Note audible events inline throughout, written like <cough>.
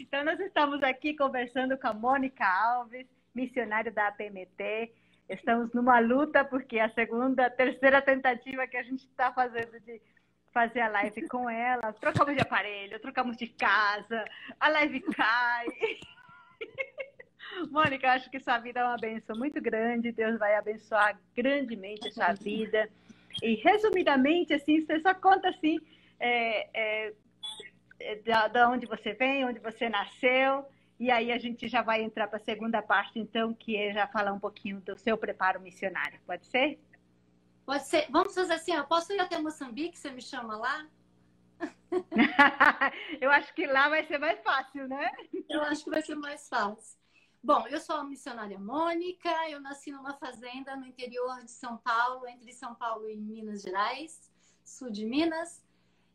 Então, nós estamos aqui conversando com a Mônica Alves, missionária da APMT. Estamos numa luta, porque é a segunda, terceira tentativa que a gente está fazendo de fazer a live com ela. Trocamos de aparelho, trocamos de casa, a live cai. <laughs> Mônica, acho que sua vida é uma benção muito grande. Deus vai abençoar grandemente a sua vida. E, resumidamente, assim, você só conta assim, é, é da, da onde você vem, onde você nasceu. E aí a gente já vai entrar para a segunda parte, então, que é já falar um pouquinho do seu preparo missionário. Pode ser? Pode ser. Vamos fazer assim, eu posso ir até Moçambique, você me chama lá? <laughs> eu acho que lá vai ser mais fácil, né? Eu acho que vai ser mais fácil. Bom, eu sou a missionária Mônica, eu nasci numa fazenda no interior de São Paulo, entre São Paulo e Minas Gerais, sul de Minas.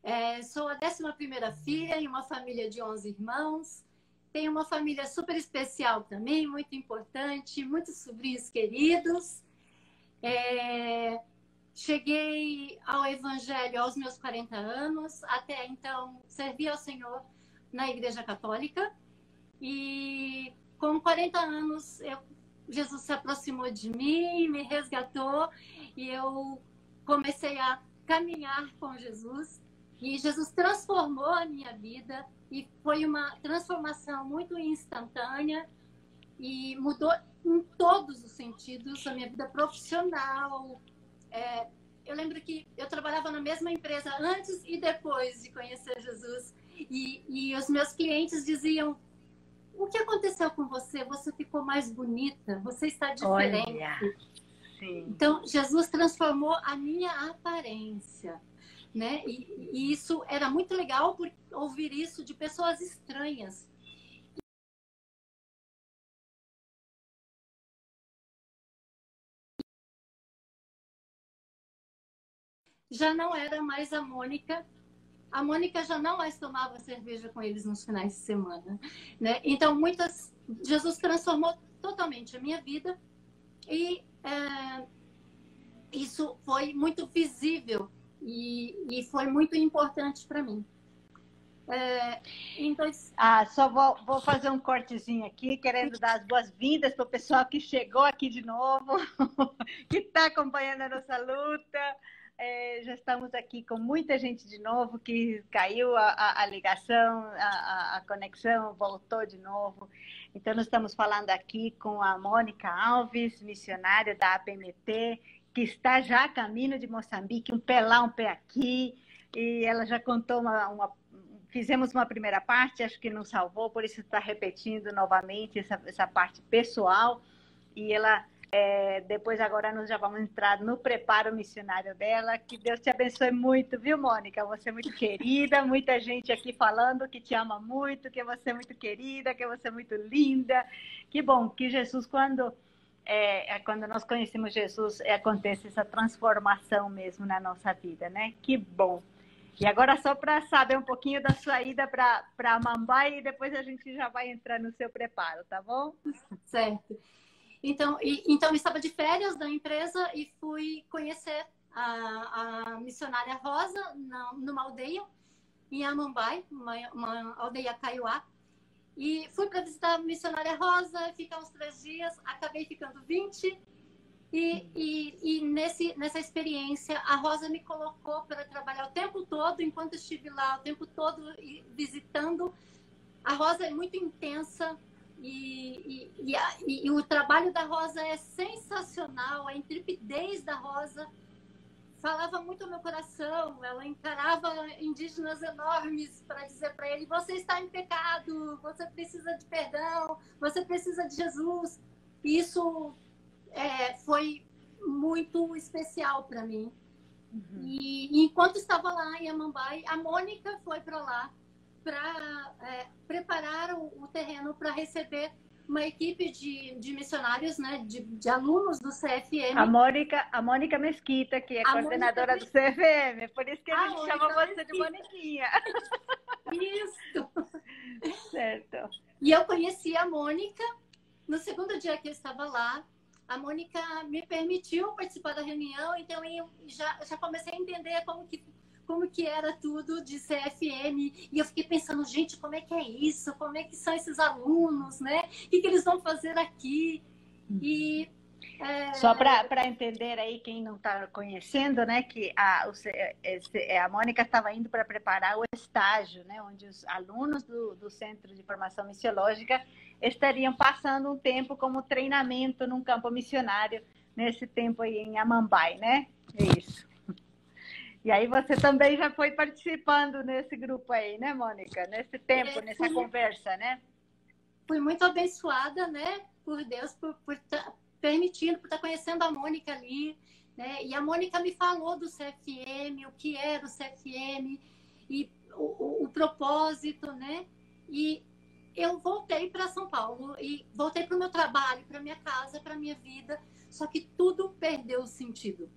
É, sou a 11 filha em uma família de 11 irmãos. Tenho uma família super especial também, muito importante, muitos sobrinhos queridos. É, cheguei ao Evangelho aos meus 40 anos, até então servi ao Senhor na Igreja Católica. E com 40 anos, eu, Jesus se aproximou de mim, me resgatou e eu comecei a caminhar com Jesus. E Jesus transformou a minha vida e foi uma transformação muito instantânea e mudou em todos os sentidos a minha vida profissional. É, eu lembro que eu trabalhava na mesma empresa antes e depois de conhecer Jesus e, e os meus clientes diziam o que aconteceu com você? Você ficou mais bonita, você está diferente. Olha, então, Jesus transformou a minha aparência. Né? E, e isso era muito legal por ouvir isso de pessoas estranhas. Já não era mais a Mônica a Mônica já não mais tomava cerveja com eles nos finais de semana. Né? Então, muitas. Jesus transformou totalmente a minha vida e é, isso foi muito visível e, e foi muito importante para mim. É, então... Ah, só vou, vou, fazer um cortezinho aqui, querendo dar as boas-vindas para o pessoal que chegou aqui de novo, <laughs> que está acompanhando a nossa luta. É, já estamos aqui com muita gente de novo que caiu a, a, a ligação, a, a, conexão voltou de novo. Então, nós estamos falando aqui com a Mônica Alves, missionária da APMT, que está já a caminho de Moçambique, um pé lá, um pé aqui, e ela já contou uma, uma fizemos uma primeira parte, acho que não salvou, por isso está repetindo novamente essa, essa parte pessoal. E ela é, depois agora nós já vamos entrar no preparo missionário dela. Que Deus te abençoe muito, viu, Mônica? Você é muito querida, muita gente aqui falando que te ama muito, que você é muito querida, que você é muito linda. Que bom que Jesus, quando é, é quando nós conhecemos Jesus, é, acontece essa transformação mesmo na nossa vida, né? Que bom. E agora, só para saber um pouquinho da sua ida para Mambai, e depois a gente já vai entrar no seu preparo, tá bom? Certo. Então, e, então eu estava de férias da empresa e fui conhecer a, a missionária Rosa na, numa aldeia em Amambai, uma, uma aldeia Kaiowá. E fui para visitar a missionária Rosa, ficar uns três dias, acabei ficando 20. E, e, e nesse, nessa experiência, a Rosa me colocou para trabalhar o tempo todo, enquanto estive lá, o tempo todo visitando. A Rosa é muito intensa, e, e, e, a, e, o trabalho da Rosa é sensacional, a intrepidez da Rosa falava muito ao meu coração. Ela encarava indígenas enormes para dizer para ele: você está em pecado, você precisa de perdão, você precisa de Jesus. Isso é, foi muito especial para mim. Uhum. E enquanto estava lá em Amambai, a Mônica foi para lá para é, preparar o, o terreno para receber uma equipe de, de missionários, né, de, de, alunos do CFM. A Mônica, a Mônica Mesquita, que é a coordenadora do CFM, por isso que a, a gente Mônica chama você de Moniquinha. Isso. <laughs> Certo. E eu conheci a Mônica no segundo dia que eu estava lá. A Mônica me permitiu participar da reunião, então eu já, já comecei a entender como que como que era tudo de CFM. E eu fiquei pensando, gente, como é que é isso? Como é que são esses alunos, né? O que, que eles vão fazer aqui? E é... Só para entender aí quem não está conhecendo, né, que a, é, a Mônica estava indo para preparar o estágio, né, onde os alunos do, do Centro de Formação Missiológica estariam passando um tempo como treinamento num campo missionário, nesse tempo aí em Amambai, né? É isso. E aí você também já foi participando nesse grupo aí, né, Mônica? Nesse tempo, é, nessa conversa, né? Fui muito abençoada, né, por Deus, por, por permitindo, por estar conhecendo a Mônica ali, né? E a Mônica me falou do CFM, o que era o CFM e o, o, o propósito, né? E eu voltei para São Paulo e voltei para o meu trabalho, para minha casa, para minha vida, só que tudo perdeu o sentido.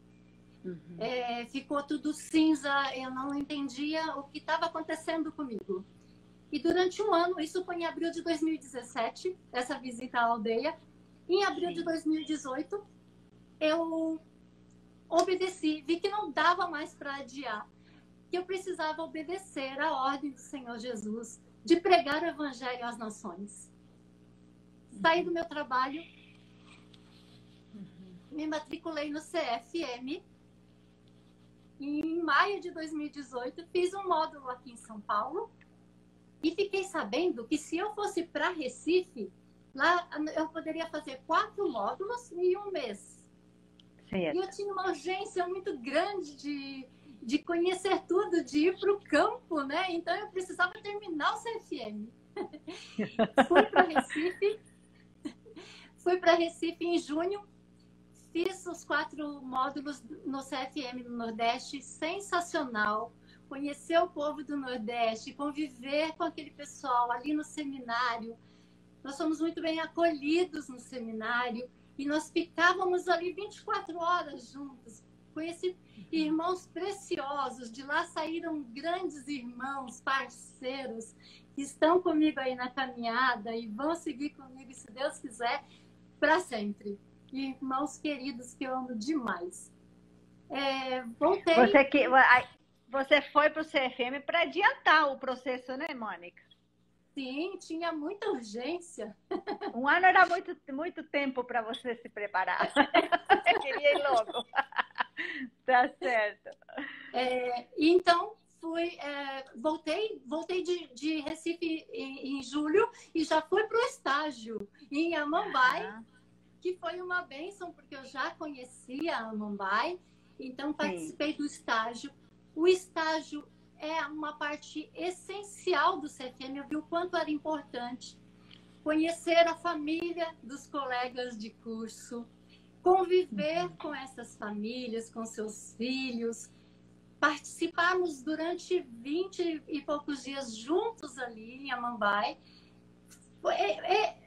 Uhum. É, ficou tudo cinza, eu não entendia o que estava acontecendo comigo. E durante um ano, isso foi em abril de 2017, essa visita à aldeia, em abril Sim. de 2018, eu obedeci, vi que não dava mais para adiar, que eu precisava obedecer à ordem do Senhor Jesus de pregar o evangelho às nações. Saí do meu trabalho, me matriculei no CFM. E em maio de 2018, fiz um módulo aqui em São Paulo e fiquei sabendo que se eu fosse para Recife, Lá eu poderia fazer quatro módulos em um mês. Certo. E eu tinha uma urgência muito grande de, de conhecer tudo, de ir para o campo, né? Então eu precisava terminar o CFM. <laughs> Fui para Recife, fui para Recife em junho, fiz os quatro módulos no CFM no Nordeste, sensacional. Conhecer o povo do Nordeste, conviver com aquele pessoal ali no seminário, nós somos muito bem acolhidos no seminário e nós ficávamos ali 24 horas juntos. Conheci irmãos preciosos, de lá saíram grandes irmãos, parceiros, que estão comigo aí na caminhada e vão seguir comigo, se Deus quiser, para sempre. Irmãos queridos que eu amo demais. É, voltei. Você, que, você foi para o CFM para adiantar o processo, né, Mônica? Sim, tinha muita urgência. Um ano era muito, muito tempo para você se preparar. <laughs> Eu queria ir logo. tá certo. É, então, fui, é, voltei, voltei de, de Recife em, em, julho e já fui para o estágio em Amambai, ah. Que foi uma bênção, porque eu já conhecia Amambai, então participei Sim. do estágio. O estágio é uma parte essencial do CFM. Eu vi o quanto era importante conhecer a família dos colegas de curso, conviver uhum. com essas famílias, com seus filhos, participarmos durante 20 e poucos dias juntos ali em Amambai. É, é,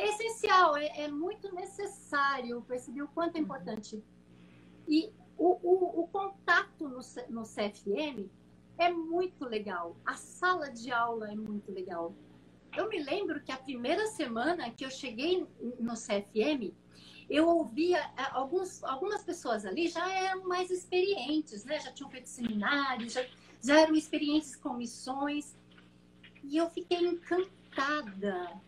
é essencial, é, é, muito necessário perceber o quanto é uhum. importante. E o, o, o contato no, no CFM é muito legal. A sala de aula é muito legal. Eu me lembro que a primeira semana que eu cheguei no CFM, eu ouvia é, alguns, algumas pessoas ali já eram mais experientes, né? Já tinham feito seminários, já, já eram experientes com missões. E eu fiquei encantada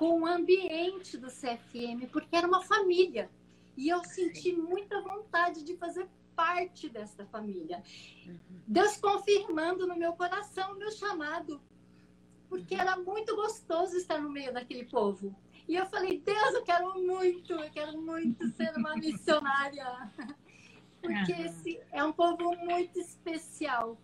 com o ambiente do CFM, porque era uma família. E eu senti muita vontade de fazer parte dessa família. Deus confirmando no meu coração o meu chamado, porque uhum. era muito gostoso estar no meio daquele povo. E eu falei, Deus, eu quero muito, eu quero muito ser uma <laughs> missionária. Porque esse é um povo muito especial.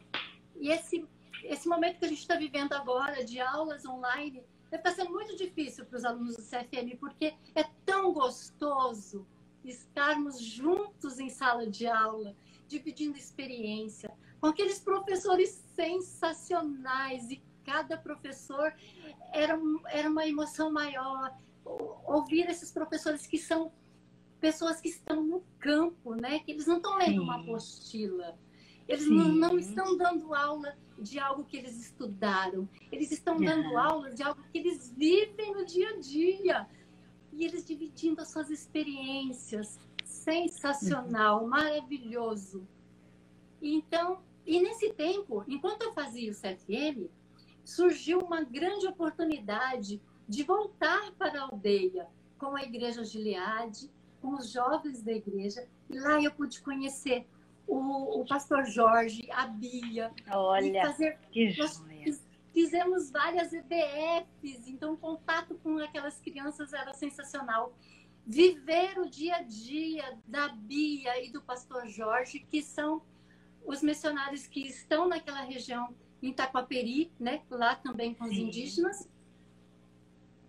E esse, esse momento que a gente está vivendo agora, de aulas online, deve estar sendo muito difícil para os alunos do CFM, porque é tão gostoso estarmos juntos em sala de aula, dividindo experiência, com aqueles professores sensacionais e cada professor era, era uma emoção maior. Ouvir esses professores que são pessoas que estão no campo, né? Que eles não estão lendo Sim. uma apostila. Eles não, não, estão dando aula de algo que eles estudaram. Eles estão dando aula de algo que eles vivem no dia a dia e eles dividindo as suas experiências. Sensacional, uhum. maravilhoso. Então, E nesse tempo, enquanto eu fazia o CFM, surgiu uma grande oportunidade de voltar para a aldeia com a Igreja Gileade, com os jovens da igreja. E lá eu pude conhecer o, o pastor Jorge, a Bia. Olha, fazer, que fizemos várias EBFs, então o contato com aquelas crianças era sensacional. Viver o dia a dia da Bia e do pastor Jorge, que são os missionários que estão naquela região em Taquaperi, né, lá também com os Sim. indígenas,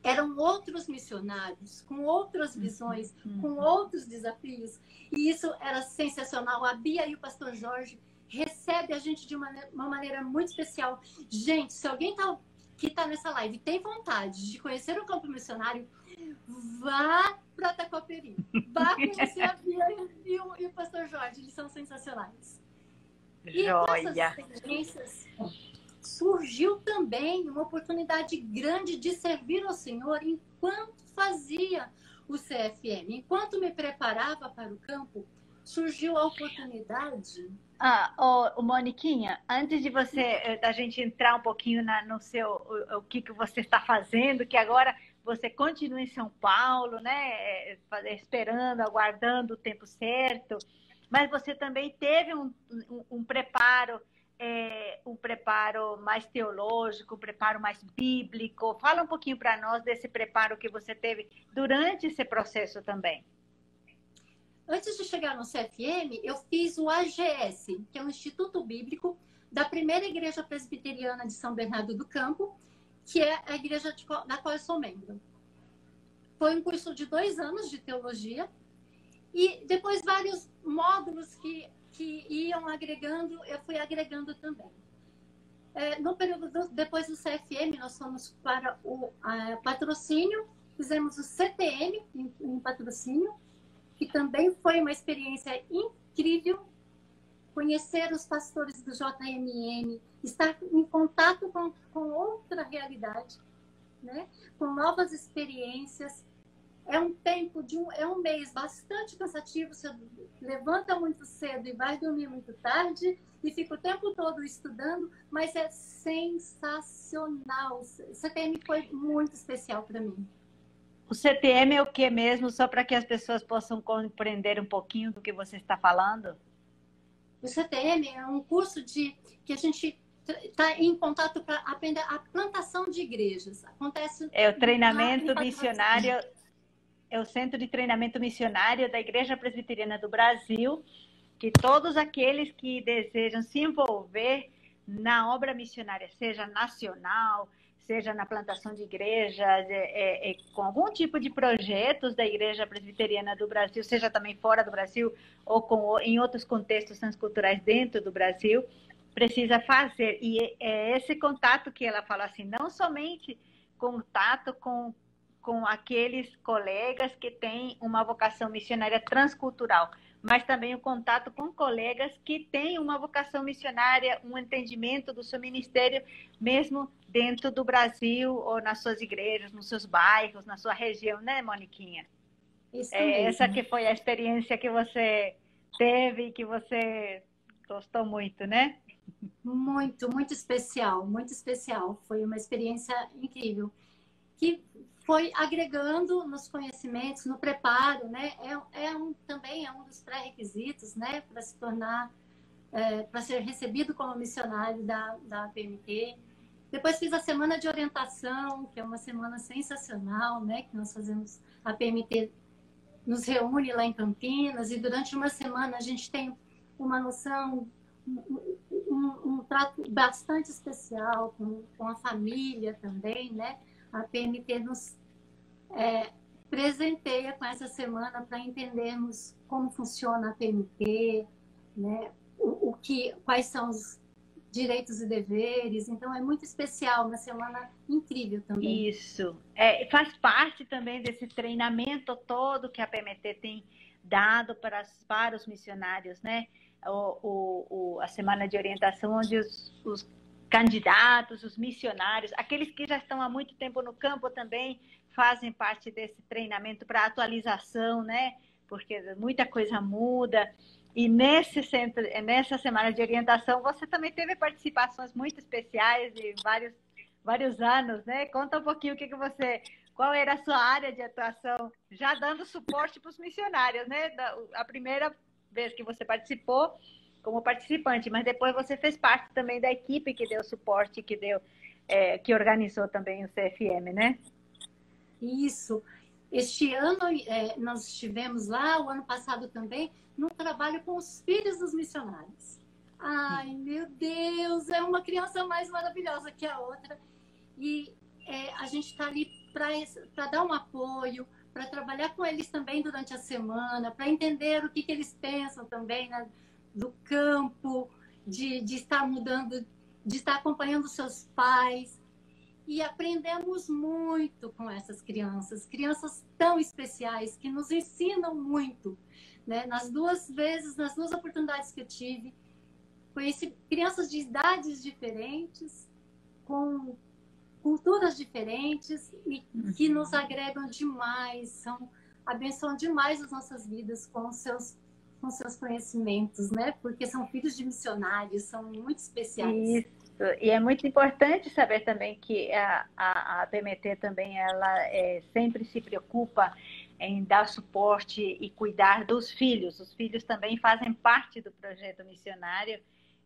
eram outros missionários, com outras uhum. visões, uhum. com outros desafios. E isso era sensacional. A Bia e o pastor Jorge recebem a gente de uma, uma maneira muito especial. Gente, se alguém tá, que está nessa live tem vontade de conhecer o campo missionário, vá para Tacoperi. Vá <laughs> conhecer a Bia e o, e o pastor Jorge, eles são sensacionais. E Joia! experiências surgiu também uma oportunidade grande de servir ao Senhor enquanto fazia o CFM. Enquanto me preparava para o campo, surgiu a oportunidade. Ah, oh, Moniquinha, antes de você, eh, da gente entrar um pouquinho na, no seu, o, o, que, que você está fazendo, que agora você continua em São Paulo, né, eh, esperando, aguardando o tempo certo, mas você também teve um, um, um preparo é, um preparo mais teológico, um preparo mais bíblico? Fala um pouquinho para nós desse preparo que você teve durante esse processo também. Antes de chegar no CFM, eu fiz o AGS, que é o Instituto Bíblico da primeira igreja presbiteriana de São Bernardo do Campo, que é a igreja da qual eu sou membro. Foi um curso de dois anos de teologia e depois vários módulos que que iam agregando, eu fui agregando também. É, no período do, depois do CFM, nós fomos para o patrocínio, fizemos o CTM em, em, patrocínio, que também foi uma experiência incrível. Conhecer os pastores do JMN, estar em contato com, com outra realidade, né? com novas experiências, é um tempo de um, é um mês bastante cansativo. Você levanta muito cedo e vai dormir muito tarde e fica o tempo todo estudando, mas é sensacional. O CTM foi muito especial para mim. O CTM é o que mesmo, só para que as pessoas possam compreender um pouquinho do que você está falando? O CTM é um curso de que a gente está em contato para aprender a plantação de igrejas. Acontece. É o treinamento missionário é o Centro de Treinamento Missionário da Igreja Presbiteriana do Brasil, que todos aqueles que desejam se envolver na obra missionária, seja nacional, seja na plantação de igrejas, é, é, é, com algum tipo de projetos da Igreja Presbiteriana do Brasil, seja também fora do Brasil ou com, em outros contextos transculturais dentro do Brasil, precisa fazer. E é esse contato que ela fala assim, não somente contato com com aqueles colegas que têm uma vocação missionária transcultural, mas também o contato com colegas que têm uma vocação missionária, um entendimento do seu ministério, mesmo dentro do Brasil ou nas suas igrejas, nos seus bairros, na sua região, né, Moniquinha? Isso é, essa que foi a experiência que você teve e que você gostou muito, né? Muito, muito especial, muito especial. Foi uma experiência incrível. Que foi agregando nos conhecimentos, no preparo, né? É, é um, também é um dos pré-requisitos, né? Para se tornar, é, para ser recebido como missionário da, da PMT. Depois fiz a semana de orientação, que é uma semana sensacional, né? Que nós fazemos, a PMT nos reúne lá em Campinas e durante uma semana a gente tem uma noção, um, um, um trato bastante especial com, com a família também, né? A PMT nos é, presenteia com essa semana para entendermos como funciona a PMT, né? o, o, que, quais são os direitos e deveres. Então, é muito especial, uma semana incrível também. Isso. É, faz parte também desse treinamento todo que a PMT tem dado para, para os missionários, né? O, o, o, a semana de orientação, onde os, os candidatos, os missionários, aqueles que já estão há muito tempo no campo também fazem parte desse treinamento para atualização, né? Porque muita coisa muda. E nesse centro, nessa semana de orientação, você também teve participações muito especiais de vários, vários anos, né? Conta um pouquinho o que, que você, qual era a sua área de atuação, já dando suporte para os missionários, né? A primeira vez que você participou como participante, mas depois você fez parte também da equipe que deu suporte, que deu, é, que organizou também o CFM, né? Isso. Este ano é, nós estivemos lá, o ano passado também, no trabalho com os filhos dos missionários. Ai, meu Deus, é uma criança mais maravilhosa que a outra. E é, a gente está ali para dar um apoio, para trabalhar com eles também durante a semana, para entender o que, que eles pensam também né, do campo, de, de estar mudando, de estar acompanhando seus pais. E aprendemos muito com essas crianças, crianças tão especiais que nos ensinam muito né? Nas duas vezes, nas duas oportunidades que eu tive, conheci crianças de idades diferentes, com culturas diferentes e que uhum. nos agregam demais, são abençoam demais as nossas vidas com seus com seus conhecimentos, né? Porque são filhos de missionários, são muito especiais. Isso. E é muito importante saber também que a, a, a BMT também ela é, sempre se preocupa em dar suporte e cuidar dos filhos. Os filhos também fazem parte do projeto missionário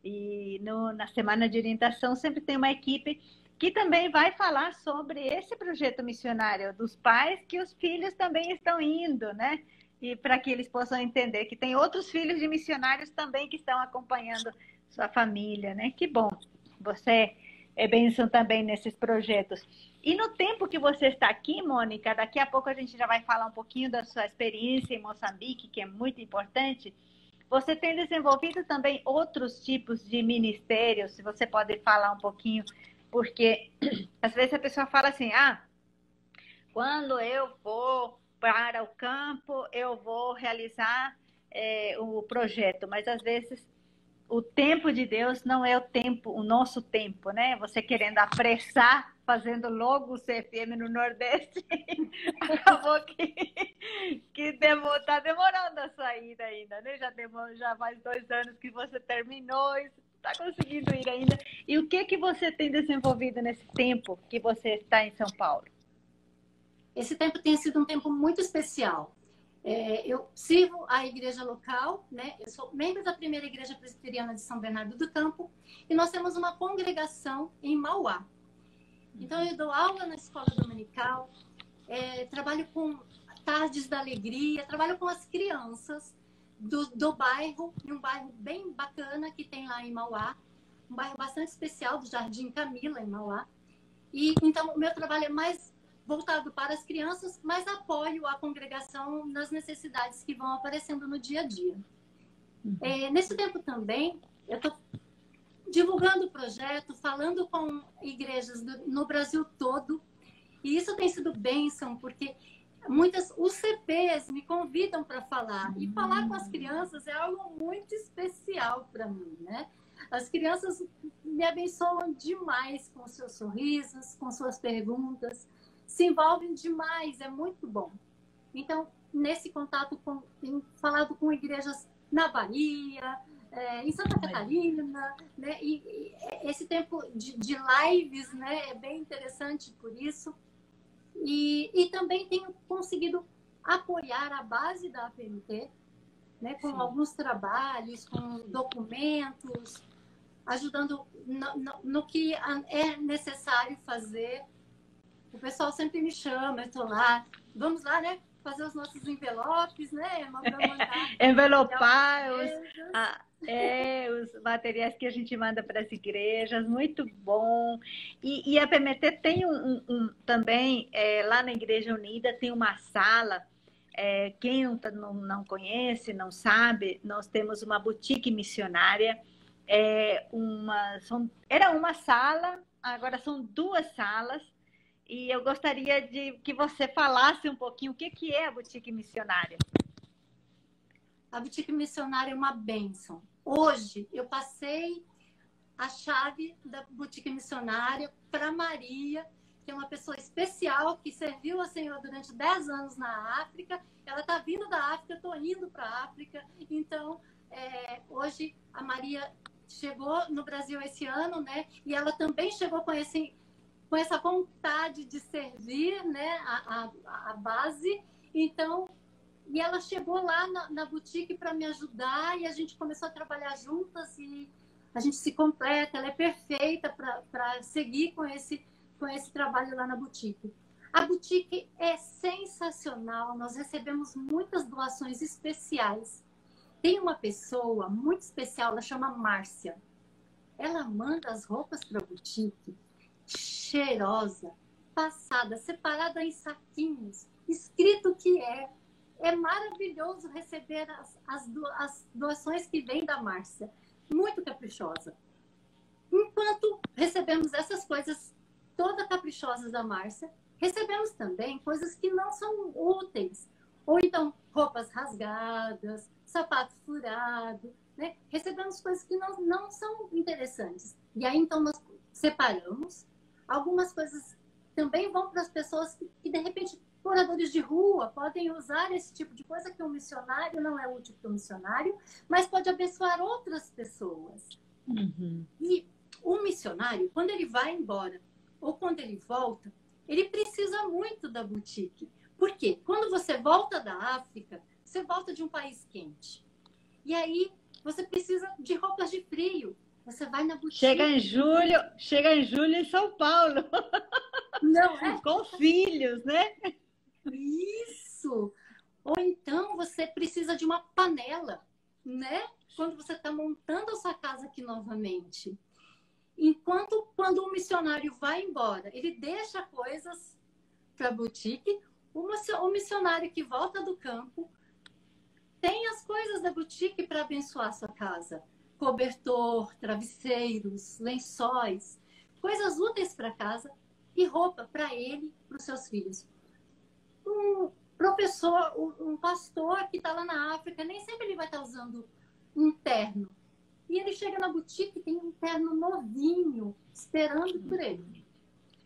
e no, na semana de orientação sempre tem uma equipe que também vai falar sobre esse projeto missionário dos pais que os filhos também estão indo, né? E para que eles possam entender que tem outros filhos de missionários também que estão acompanhando sua família, né? Que bom. Você é bênção também nesses projetos. E no tempo que você está aqui, Mônica, daqui a pouco a gente já vai falar um pouquinho da sua experiência em Moçambique, que é muito importante. Você tem desenvolvido também outros tipos de ministérios, se você pode falar um pouquinho, porque <clears throat> às vezes a pessoa fala assim: ah, quando eu vou para o campo, eu vou realizar é, o projeto, mas às vezes o tempo de Deus não é o tempo, o nosso tempo, né? Você querendo apressar, fazendo logo o CFM no Nordeste, <laughs> acabou que, que demor, tá demorando a sair ainda, né? Já demorou já mais dois anos que você terminou está conseguindo ir ainda. E o que que você tem desenvolvido nesse tempo que você está em São Paulo? Esse tempo tem sido um tempo muito especial. É, eu sirvo a igreja local, né? Eu sou membro da primeira igreja presbiteriana de São Bernardo do Campo e nós temos uma congregação em Mauá. Então eu dou aula na escola dominical, é, trabalho com tardes da alegria, trabalho com as crianças do, do bairro, um bairro bem bacana que tem lá em Mauá, um bairro bastante especial do Jardim Camila em Mauá. E então o meu trabalho é mais voltado para as crianças, mas apoio a congregação nas necessidades que vão aparecendo no dia a dia. Uhum. É, nesse tempo também, eu estou divulgando o projeto, falando com igrejas do, no Brasil todo, e isso tem sido bênção, porque muitas UCPs me convidam para falar, e falar com as crianças é algo muito especial para mim, né? As crianças me abençoam demais com seus sorrisos, com suas perguntas, se envolvem demais, é muito bom. Então, nesse contato com, tenho falado com igrejas na Bahia, é, em Santa Catarina, né? E, e esse tempo de, de, lives, né, é bem interessante por isso. E, e também tenho conseguido apoiar a base da APMT, né, com Sim. alguns trabalhos, com documentos, ajudando no, no, no que é necessário fazer o pessoal sempre me chama, eu estou lá, vamos lá, né? Fazer os nossos envelopes, né? <laughs> Envelopar os, a, é, os materiais que a gente manda para as igrejas, muito bom. E, e a PMT tem um, um, um também, é, lá na Igreja Unida, tem uma sala é, quem não, tá, não, não, conhece, não sabe, nós temos uma boutique missionária. É uma, são, era uma sala, agora são duas salas e eu gostaria de que você falasse um pouquinho o que, que é a boutique missionária. A boutique missionária é uma bênção. Hoje eu passei a chave da boutique missionária para Maria, que é uma pessoa especial que serviu ao Senhor durante 10 anos na África. Ela está vindo da África, estou indo para a África. Então, é, hoje a Maria chegou no Brasil esse ano, né? E ela também chegou com, esse, com essa vontade de servir, né? A, a, a base. Então, e ela chegou lá na, na boutique para me ajudar e a gente começou a trabalhar juntas e a gente se completa. Ela é perfeita para seguir com esse, com esse trabalho lá na boutique. A boutique é sensacional. Nós recebemos muitas doações especiais tem uma pessoa muito especial, ela chama Márcia. Ela manda as roupas para a boutique, cheirosa, passada, separada em saquinhos, escrito que é. É maravilhoso receber as, as, as doações que vêm da Márcia. Muito caprichosa. Enquanto recebemos essas coisas todas caprichosas da Márcia, recebemos também coisas que não são úteis. Ou então roupas rasgadas, sapato furado, né? Recebemos coisas que não, não são interessantes. E aí, então, nós separamos. Algumas coisas também vão para as pessoas que, que, de repente, moradores de rua podem usar esse tipo de coisa que um missionário não é útil para o missionário, mas pode abençoar outras pessoas. Uhum. E um missionário, quando ele vai embora ou quando ele volta, ele precisa muito da boutique. Por quê? Quando você volta da África, você volta de um país quente. E aí você precisa de roupas de frio. Você vai na boutique. Chega em julho, chega em julho em São Paulo. <laughs> Não é? Com filhos, né? Isso. Ou então você precisa de uma panela, né? Quando você está montando a sua casa aqui novamente. Enquanto quando o missionário vai embora, ele deixa coisas para a boutique, o missionário que volta do campo tem as coisas da boutique para abençoar a sua casa: cobertor, travesseiros, lençóis, coisas úteis para casa e roupa para ele, para os seus filhos. Um professor, um pastor que está lá na África, nem sempre ele vai estar tá usando um terno. E ele chega na boutique e tem um terno novinho esperando por ele.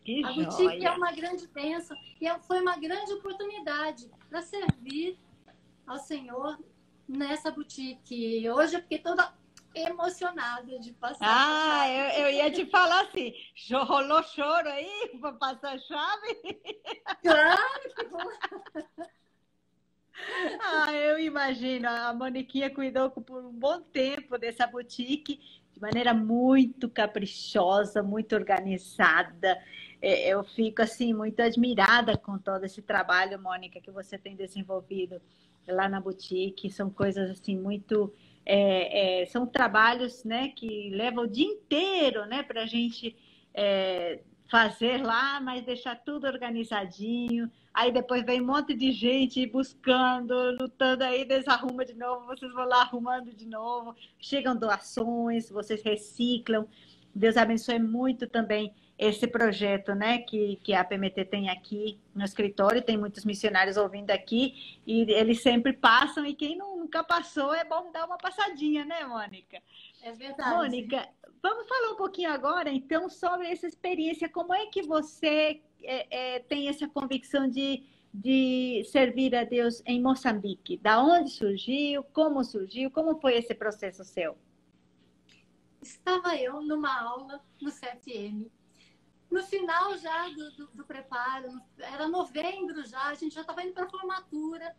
Que a boutique é joia. uma grande bênção e é, foi uma grande oportunidade para servir ao Senhor nessa boutique. Hoje eu fiquei toda emocionada de passar. Ah, eu, eu, ia te falar assim, rolou choro aí para passar a chave? Claro que. <laughs> Ah, eu imagino. A Moniquinha cuidou por um bom tempo dessa boutique de maneira muito caprichosa, muito organizada. É, eu fico assim muito admirada com todo esse trabalho, Mônica, que você tem desenvolvido lá na boutique. São coisas assim muito é, é, são trabalhos né, que levam o dia inteiro né, para a gente é, fazer lá, mas deixar tudo organizadinho. Aí depois vem um monte de gente buscando, lutando, aí desarruma de novo, vocês vão lá arrumando de novo. Chegam doações, vocês reciclam. Deus abençoe muito também esse projeto né, que, que a PMT tem aqui no escritório, tem muitos missionários ouvindo aqui, e eles sempre passam, e quem nunca passou é bom dar uma passadinha, né, Mônica? É verdade. Mônica, vamos falar um pouquinho agora, então, sobre essa experiência, como é que você é, é, tem essa convicção de, de servir a Deus em Moçambique? Da onde surgiu, como surgiu, como foi esse processo seu? Estava eu numa aula no CFM, no final já do, do, do, preparo, era novembro já, a gente já estava indo para a formatura.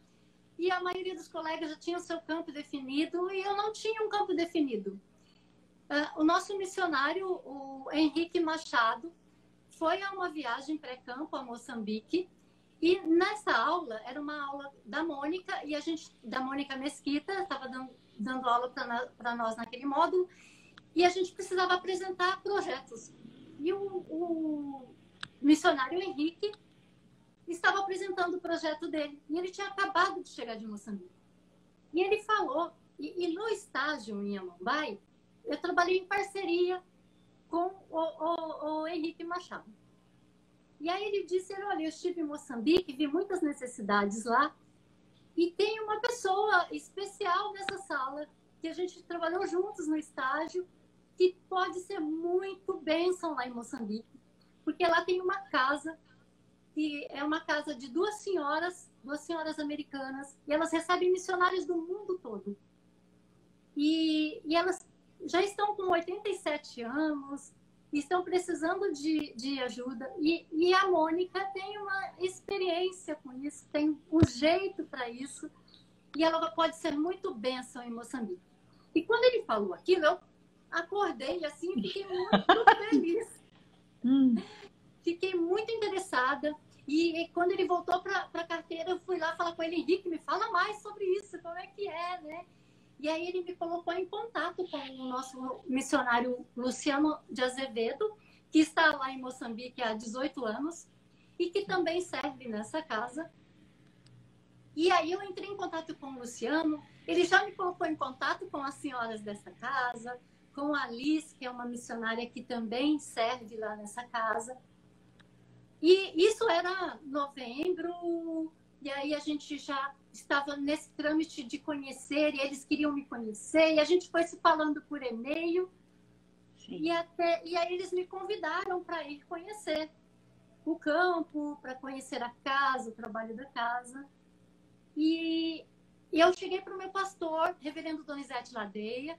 E a maioria dos colegas já tinha o seu campo definido e eu não tinha um campo definido. Uh, o nosso missionário, o Henrique Machado, foi a uma viagem pré-campo a Moçambique. E nessa aula, era uma aula da Mônica e a gente, da Mônica Mesquita, estava dando, dando aula para nós naquele módulo. E a gente precisava apresentar projetos e o, o missionário Henrique estava apresentando o projeto dele. E ele tinha acabado de chegar de Moçambique. E ele falou, e, e no estágio em Amambai, eu trabalhei em parceria com o, o, o, Henrique Machado. E aí ele disse, olha, eu estive em Moçambique, vi muitas necessidades lá, e tem uma pessoa especial nessa sala, que a gente trabalhou juntos no estágio, que pode ser bênção lá em Moçambique, porque lá tem uma casa que é uma casa de duas senhoras, duas senhoras americanas, e elas recebem missionários do mundo todo. E, e elas já estão com 87 anos, estão precisando de, de ajuda. E, e a Mônica tem uma experiência com isso, tem um jeito para isso, e ela pode ser muito bênção em Moçambique. E quando ele falou aquilo, eu acordei assim, fiquei muito <laughs> feliz. Hum. Fiquei muito interessada. E, e quando ele voltou para a carteira, eu fui lá falar com ele, Henrique, me fala mais sobre isso, como é que é, né? E aí ele me colocou em contato com o nosso missionário Luciano de Azevedo, que está lá em Moçambique há 18 anos e que também serve nessa casa. E aí eu entrei em contato com o Luciano, ele já me colocou em contato com as senhoras dessa casa, com a Alice, que é uma missionária que também serve lá nessa casa. E isso era novembro, e aí a gente já estava nesse trâmite de conhecer, e eles queriam me conhecer, e a gente foi se falando por e-mail. E, até, e aí eles me convidaram para ir conhecer o campo, para conhecer a casa, o trabalho da casa. E, e eu cheguei para o meu pastor, reverendo Donizete Ladeia,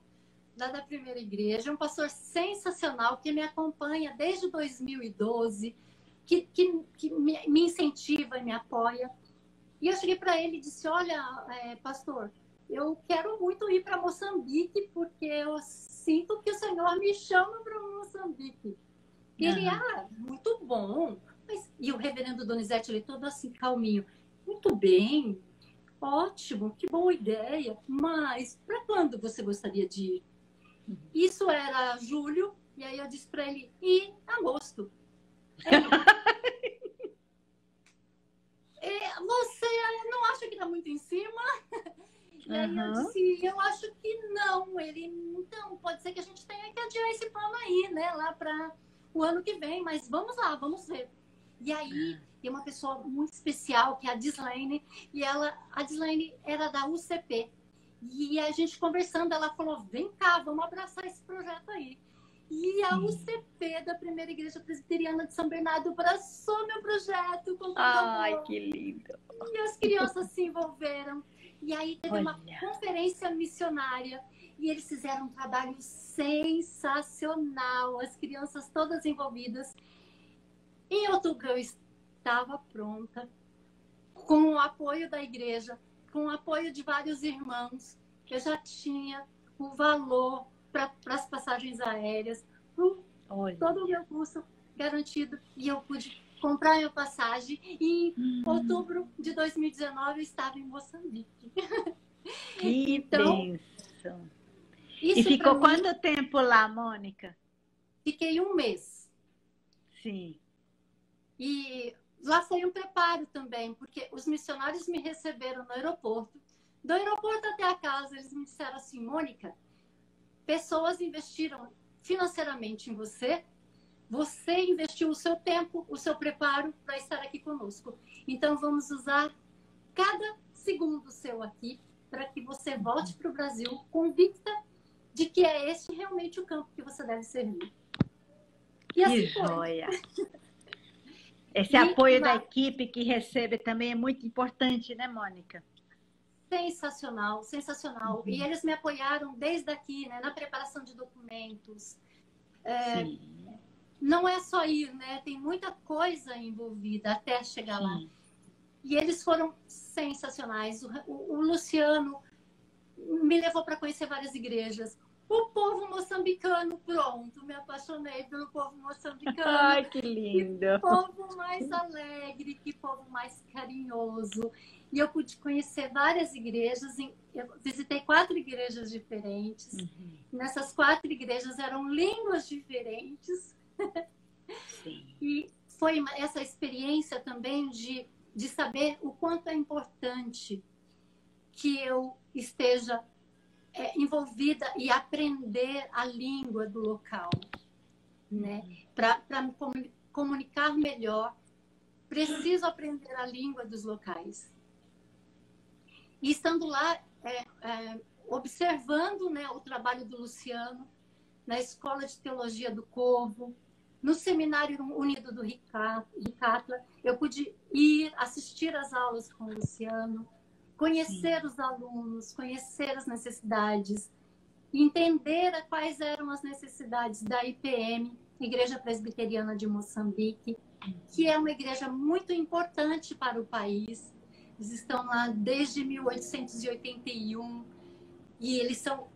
lá da primeira igreja, um pastor sensacional que me acompanha desde 2012, que, que, que me, me incentiva e me apoia. E eu cheguei para ele e disse: Olha, é, pastor, eu quero muito ir para Moçambique, porque eu sinto que o Senhor me chama para Moçambique. E uhum. ele, ah, muito bom. Mas, e o reverendo Donizete, ele todo assim, calminho. Muito bem, ótimo, que boa ideia. Mas para quando você gostaria de ir? Isso era julho, e aí eu disse para ele, e agosto. <laughs> é, você não acha que está muito em cima? <laughs> E aí uhum. eu disse, eu acho que não. Ele, então, pode ser que a gente tenha que adiar esse plano aí, né? Lá para o ano que vem, mas vamos lá, vamos ver. E aí é. tem uma pessoa muito especial, que é a Dislaine, e ela, a Dislaine era da UCP. E a gente conversando, ela falou: vem cá, vamos abraçar esse projeto aí. E a UCP da Primeira Igreja Presbiteriana de São Bernardo abraçou meu projeto. Com Ai, amor. que lindo! E as crianças se envolveram. E aí teve Olha. uma conferência missionária e eles fizeram um trabalho sensacional, as crianças todas envolvidas. Em outubro eu estava pronta, com o apoio da igreja, com o apoio de vários irmãos. Eu já tinha o valor para as passagens aéreas, todo o meu custo garantido e eu pude comprar minha passagem e em uhum. outubro de 2019 eu estava em Moçambique. Que <laughs> então, bênção! E ficou mim, quanto tempo lá, Mônica? Fiquei um mês. Sim. E lá foi um preparo também, porque os missionários me receberam no aeroporto. Do aeroporto até a casa, eles me disseram assim, Mônica, pessoas investiram financeiramente em você, você investiu o seu tempo, o seu preparo para estar aqui conosco. Então, vamos usar cada segundo seu aqui para que você volte para o Brasil convicta de que é este realmente o campo que você deve servir. E assim que joia! <laughs> Esse e, apoio da equipe que recebe também é muito importante, né, Mônica? sensacional, sensacional. Uhum. E eles me apoiaram desde aqui, né, na preparação de documentos. É, não é só ir, né? Tem muita coisa envolvida até chegar Sim. lá. E eles foram sensacionais. O, o, o Luciano me levou para conhecer várias igrejas. O povo moçambicano, pronto, me apaixonei pelo povo moçambicano. Ai, que lindo! Que povo mais alegre, que povo mais carinhoso. E eu pude conhecer várias igrejas. Eu visitei quatro igrejas diferentes. Uhum. Nessas quatro igrejas eram línguas diferentes. Sim. <laughs> E foi essa experiência também de, de saber o quanto é importante que eu esteja é, envolvida e aprender a língua do local, né? Para me comunicar melhor, preciso aprender a língua dos locais. E estando lá, é, é, observando né, o trabalho do Luciano na Escola de Teologia do Corvo, no Seminário Unido do Ricatla, eu pude ir assistir às aulas com o Luciano, conhecer Sim. os alunos, conhecer as necessidades. entender quais eram as necessidades da IPM, Igreja Presbiteriana de Moçambique, que é uma igreja muito importante para o país. Eles estão lá desde 1881 e eles são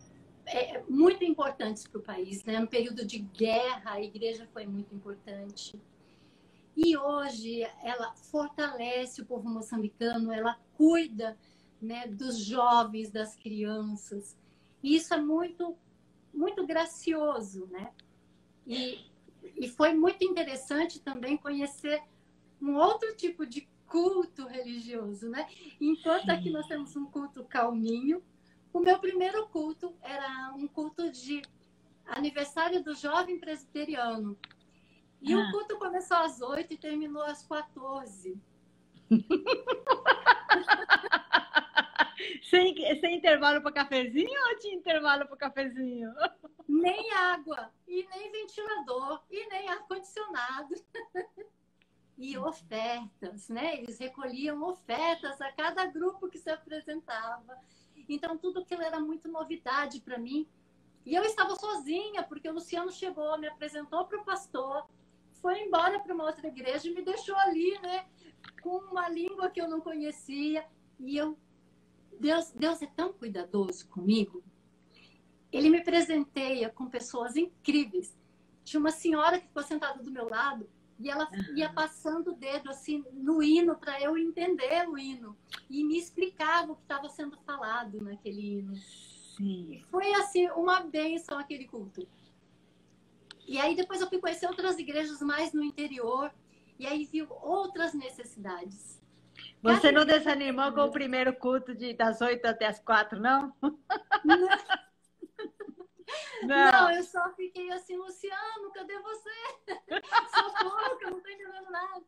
é, muito importantes para o país. Né? No período de guerra, a igreja foi muito importante. E hoje ela fortalece o povo moçambicano, ela cuida né, dos jovens, das crianças. E isso é muito, muito gracioso, né? E, e foi muito interessante também conhecer um outro tipo de culto religioso, né? Enquanto aqui nós temos um culto calminho, o meu primeiro culto era um culto de aniversário do jovem presbiteriano. E ah. o culto começou às 8 e terminou às 14. <laughs> sem, sem intervalo para cafezinho ou tinha intervalo para cafezinho? Nem água, e nem ventilador, e nem ar-condicionado. e ofertas, né? Eles recolhiam ofertas a cada grupo que se apresentava. Então, tudo aquilo era muito novidade para mim. E eu estava sozinha, porque o Luciano chegou, me apresentou para o pastor, foi embora para uma outra igreja e me deixou ali, né? Com uma língua que eu não conhecia. E eu. Deus, Deus é tão cuidadoso comigo. Ele me presenteia com pessoas incríveis. Tinha uma senhora que ficou sentada do meu lado e ela ia passando o dedo assim no hino para eu entender o hino e me explicava o que estava sendo falado naquele hino. Sim. Foi assim uma benção aquele culto. E aí depois eu fui conhecer outras igrejas mais no interior e aí viu outras necessidades. Você não desanimou com o primeiro culto de, das oito até as quatro, não? <laughs> Não. Não. eu só fiquei assim, Luciano, cadê você? <laughs> Socorro, eu não estou entendendo nada.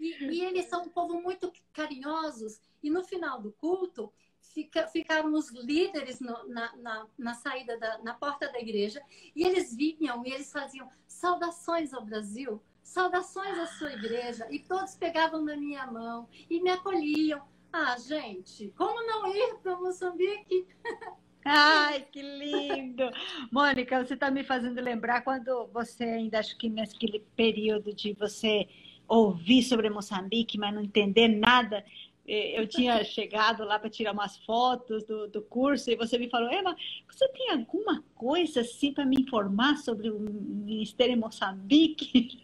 E, e, eles são um povo muito carinhosos. E no final do culto, fica, ficaram os líderes no, na, na, na, saída, da, na porta da igreja. E eles vinham e eles faziam saudações ao Brasil, saudações à sua igreja. E todos pegavam na minha mão e me acolhiam. Ah, gente, como não ir para Moçambique? <laughs> Ai, que lindo! Mônica, você está me fazendo lembrar quando você ainda, acho que naquele período de você ouvir sobre Moçambique, mas não entender nada. Eh, eu tinha <laughs> chegado lá para tirar umas fotos do, do curso e você me falou, Ema, você tem alguma coisa assim para me informar sobre o Ministério em Moçambique? <laughs>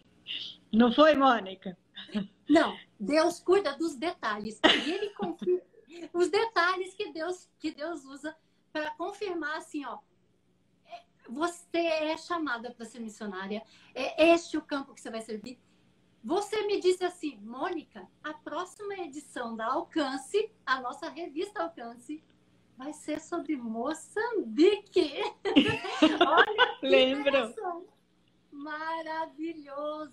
Não foi, Mônica? Não, Deus cuida dos detalhes. E ele confia <laughs> os detalhes que Deus, que Deus usa para confirmar assim, ó, é, você é chamada para ser missionária, é este o campo que você vai servir. Você me disse assim, Mônica, a próxima edição da Alcance, a nossa revista Alcance, vai ser sobre Moçambique. <laughs> Olha, lembro. Maravilhoso.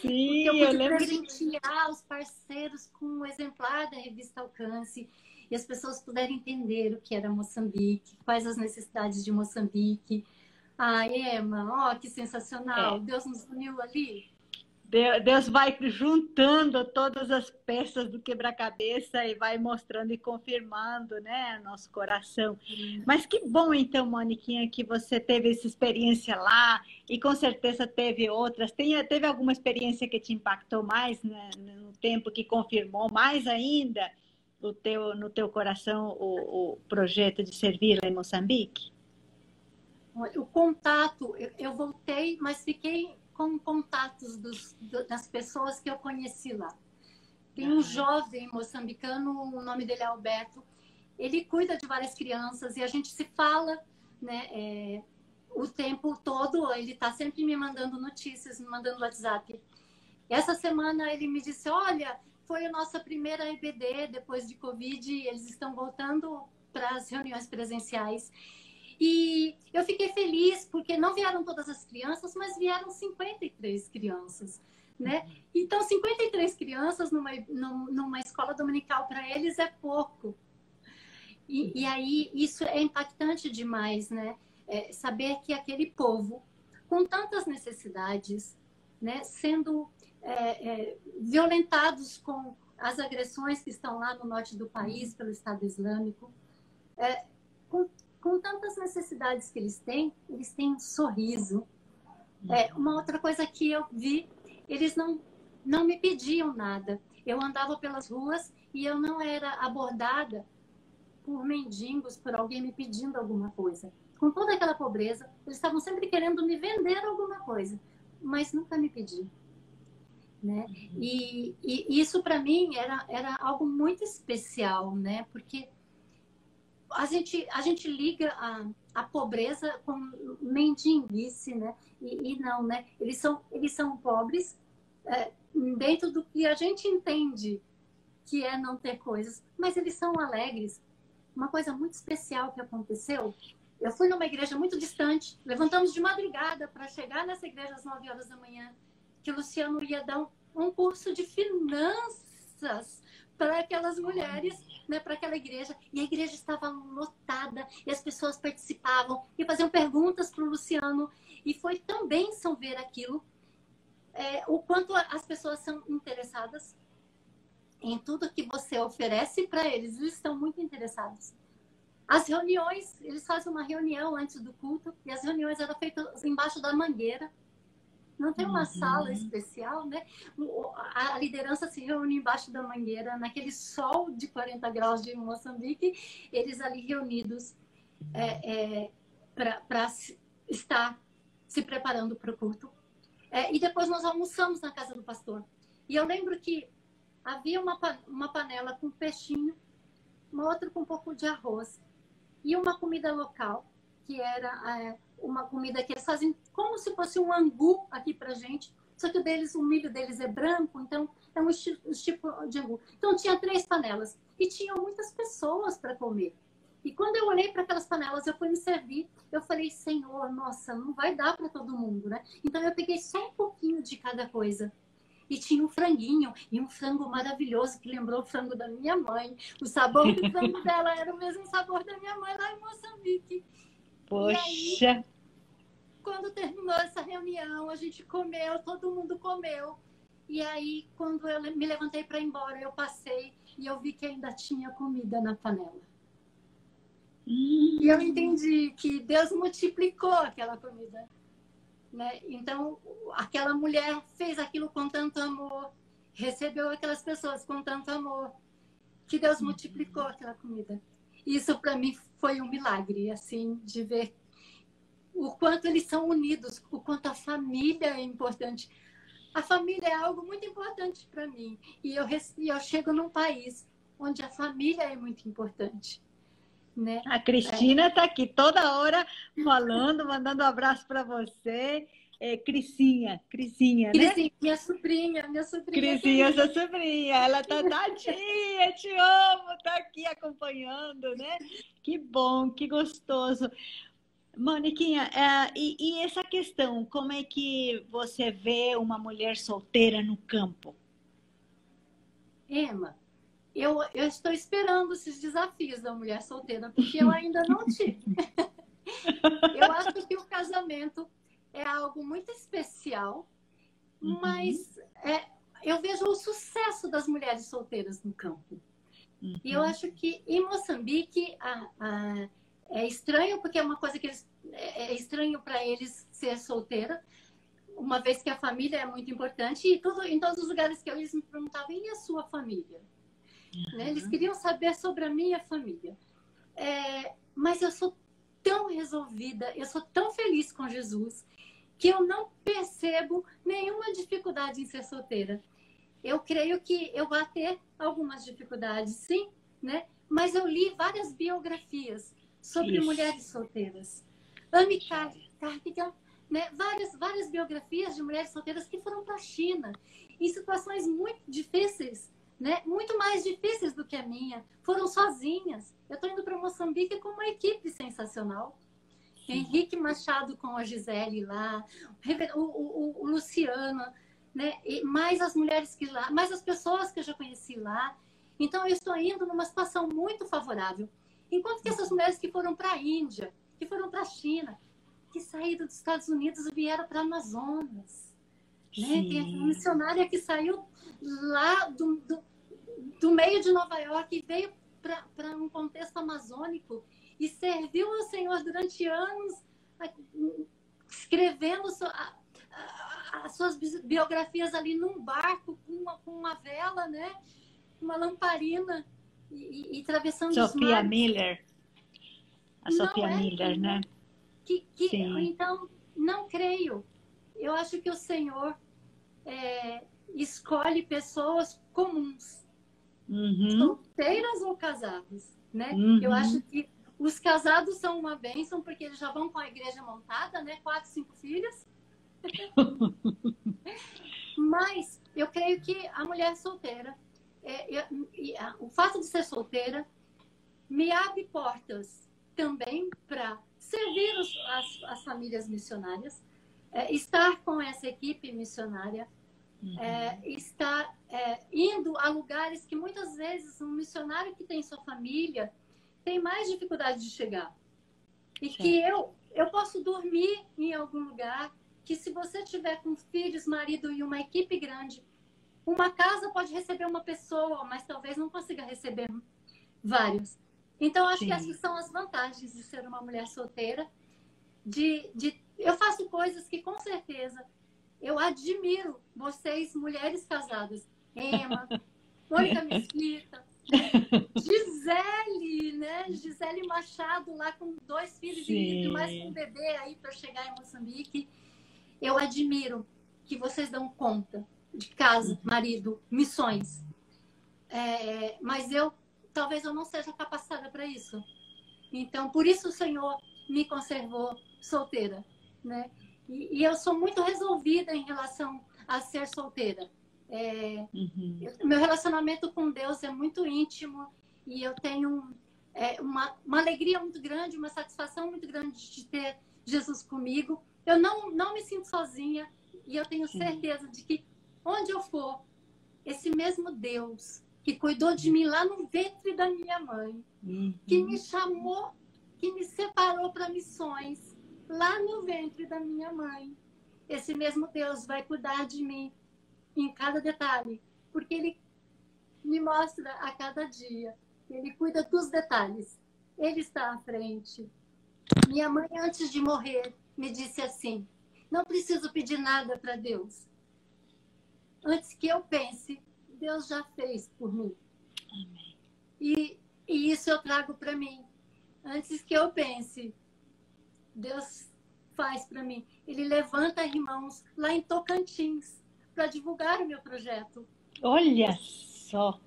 Sim, eu, eu lembro. presentear os parceiros com um exemplar da revista Alcance e as pessoas puderem entender o que era Moçambique, quais as necessidades de Moçambique. Ah, Emma, ó, oh, que sensacional! É. Deus nos uniu ali. Deus vai juntando todas as peças do quebra-cabeça e vai mostrando e confirmando, né, nosso coração. Mas que bom, então, Moniquinha, que você teve essa experiência lá e com certeza teve outras. Tem, teve alguma experiência que te impactou mais né, no tempo, que confirmou mais ainda? o teu, no teu coração o, o projeto de servir lá em Moçambique? O contato, eu voltei, mas fiquei com contatos dos, das pessoas que eu conheci lá. Tem um jovem moçambicano, o nome dele é Alberto, ele cuida de várias crianças e a gente se fala, né, é, o tempo todo, ele está sempre me mandando notícias, me mandando WhatsApp. Essa semana ele me disse, olha, foi a nossa primeira EBD depois de Covid. Eles estão voltando para as reuniões presenciais. E eu fiquei feliz porque não vieram todas as crianças, mas vieram 53 crianças. Né? Então, 53 crianças numa, numa escola dominical para eles é pouco. E, e, aí, isso é impactante demais, né? É saber que aquele povo, com tantas necessidades, né, sendo é, é, violentados com as agressões que estão lá no norte do país pelo Estado Islâmico, é, com tantas necessidades que eles têm, eles têm um sorriso. É, uma outra coisa que eu vi, eles não, não me pediam nada. Eu andava pelas ruas e eu não era abordada por mendigos, por alguém me pedindo alguma coisa. Com toda aquela pobreza, eles estavam sempre querendo me vender alguma coisa, mas nunca me pediam. Né? E, e isso para mim era, era algo muito especial, né? Porque a gente, a gente liga a, a pobreza com mendigice, né? E, e, não, né? Eles são, eles são pobres é, dentro do que a gente entende que é não ter coisas, mas eles são alegres. Uma coisa muito especial que aconteceu, eu fui numa igreja muito distante, levantamos de madrugada para chegar nessa igreja às 9 horas da manhã, que o Luciano ia dar um curso de finanças para aquelas mulheres, né, para aquela igreja. E a igreja estava lotada e as pessoas participavam e faziam perguntas para o Luciano. E foi tão bênção ver aquilo, é, o quanto as pessoas são interessadas em tudo que você oferece para eles. Eles estão muito interessados. As reuniões, eles fazem uma reunião antes do culto e as reuniões eram feitas embaixo da mangueira. Não tem uma uhum. sala especial, né? A liderança se reúne embaixo da mangueira, naquele sol de 40 graus de Moçambique, eles ali reunidos é, é, para estar se preparando para o culto. É, e depois nós almoçamos na casa do pastor. E eu lembro que havia uma, uma panela com peixinho, uma outra com um pouco de arroz e uma comida local, que era uma comida que eles fazem como se fosse um angu aqui pra gente, só que o deles, o milho deles é branco, então é um tipo de angu. Então tinha três panelas e tinham muitas pessoas para comer. E quando eu olhei para aquelas panelas, eu fui me servir, eu falei, Senhor, nossa, não vai dar para todo mundo, né? Então eu peguei só um pouquinho de cada coisa. E tinha um franguinho, e um frango maravilhoso que lembrou o frango da minha mãe. O sabor do frango <laughs> dela era o mesmo sabor da minha mãe lá em Moçambique. Poxa! Aí, quando terminou essa reunião, a gente comeu, todo mundo comeu. E aí, quando eu me levantei para ir embora, eu passei e eu vi que ainda tinha comida na panela. Hum. E eu entendi que Deus multiplicou aquela comida. Né? Então, aquela mulher fez aquilo com tanto amor, recebeu aquelas pessoas com tanto amor, que Deus multiplicou aquela comida. Isso para mim foi um milagre, assim, de ver o quanto eles são unidos, o quanto a família é importante. A família é algo muito importante para mim. E eu, eu chego num país onde a família é muito importante. Né? A Cristina está é. aqui toda hora falando, mandando um abraço para você. É, Crisinha, Crisinha, né? Crisinha, minha sobrinha, minha sobrinha. Crisinha, sua sobrinha, ela tá tadinha, te amo, tá aqui acompanhando, né? Que bom, que gostoso. Moniquinha, é, e, e, essa questão, como é que você vê uma mulher solteira no campo? Emma, eu, eu estou esperando esses desafios da mulher solteira, porque eu ainda não tive. <laughs> eu acho que o casamento é algo muito especial, uhum. mas é, eu vejo o sucesso das mulheres solteiras no campo. Uhum. E eu uhum. acho que em Moçambique a, a é estranho porque é uma coisa que eles é, é estranho para eles ser solteira, uma vez que a família é muito importante e tudo em todos os lugares que eu eles me perguntavam e a sua família, uhum. né? Eles queriam saber sobre a minha família. É, mas eu sou tão resolvida, eu sou tão feliz com Jesus que eu não percebo nenhuma dificuldade em ser solteira. Eu creio que eu vou ter algumas dificuldades, sim, né? Mas eu li várias biografias sobre Isso. mulheres solteiras. Amy Carpenter, né? várias, várias biografias de mulheres solteiras que foram para a China, em situações muito difíceis, né? muito mais difíceis do que a minha. Foram sozinhas. Eu estou indo para Moçambique com uma equipe sensacional. Henrique Machado com a Gisele lá, o, o, o Luciano, né? E mais as mulheres que lá, mais as pessoas que eu já conheci lá. Então, eu estou indo numa situação muito favorável. Enquanto que essas mulheres que foram para a Índia, que foram para a China, que saíram dos Estados Unidos e vieram para Amazonas. Né? Tem uma missionária que saiu lá do, do, do meio de Nova York e veio para um contexto amazônico e serviu ao Senhor durante anos, escrevendo as suas biografias ali num barco com uma, com uma vela, né? Uma lamparina e, e, e atravessando Sofia os. Miller. A Não Sofia é Miller, que- né? Que, que, então, não creio. Eu acho que o Senhor é, escolhe pessoas comuns, Uhum. solteiras ou casadas, né? Uhum. Eu acho que os casados são uma bênção porque eles já vão com a igreja montada, né? Quatro, cinco filhos. <laughs> Mas eu creio que a mulher solteira, é, e a- o fato de ser solteira, me abre portas também para servir os- as, as famílias missionárias, é, estar com essa equipe missionária, Uhum. é, estar é, indo a lugares que muitas vezes um missionário que tem sua família tem mais dificuldade de chegar. E que eu, eu posso dormir em algum lugar, que se você tiver com filhos, marido e uma equipe grande, uma casa pode receber uma pessoa, mas talvez não consiga receber vários. Então, acho Sim. que essas são as vantagens de ser uma mulher solteira. De, de, eu faço coisas que, com certeza, eu admiro vocês, mulheres casadas. Emma, <laughs> Mônica Mesquita, <laughs> Gisele, né? Gisele Machado, lá com dois filhos Sim. e mais um bebê aí para chegar em Moçambique. Eu admiro que vocês dão conta de casa, marido, missões. É, mas eu, talvez eu não seja capacitada para isso. Então, por isso o Senhor me conservou solteira, né? E, e eu sou muito resolvida em relação a ser solteira. É, Uhum. eu- meu relacionamento com Deus é muito íntimo e eu tenho é, uma, uma alegria muito grande, uma satisfação muito grande de ter Jesus comigo. Eu não, não me sinto sozinha e eu tenho certeza de que onde eu for, esse mesmo Deus que cuidou de mim lá no ventre da minha mãe, Uhum. que me chamou, que me separou para missões lá no ventre da minha mãe. Esse mesmo Deus vai cuidar de mim em cada detalhe, porque ele me mostra a cada dia. Ele cuida dos detalhes. Ele está à frente. Minha mãe, antes de morrer, me disse assim: não preciso pedir nada para Deus. Antes que eu pense, Deus já fez por mim. E, e isso eu trago para mim. Antes que eu pense, Deus faz para mim. Ele levanta irmãos lá em Tocantins para divulgar o meu projeto. Olha só.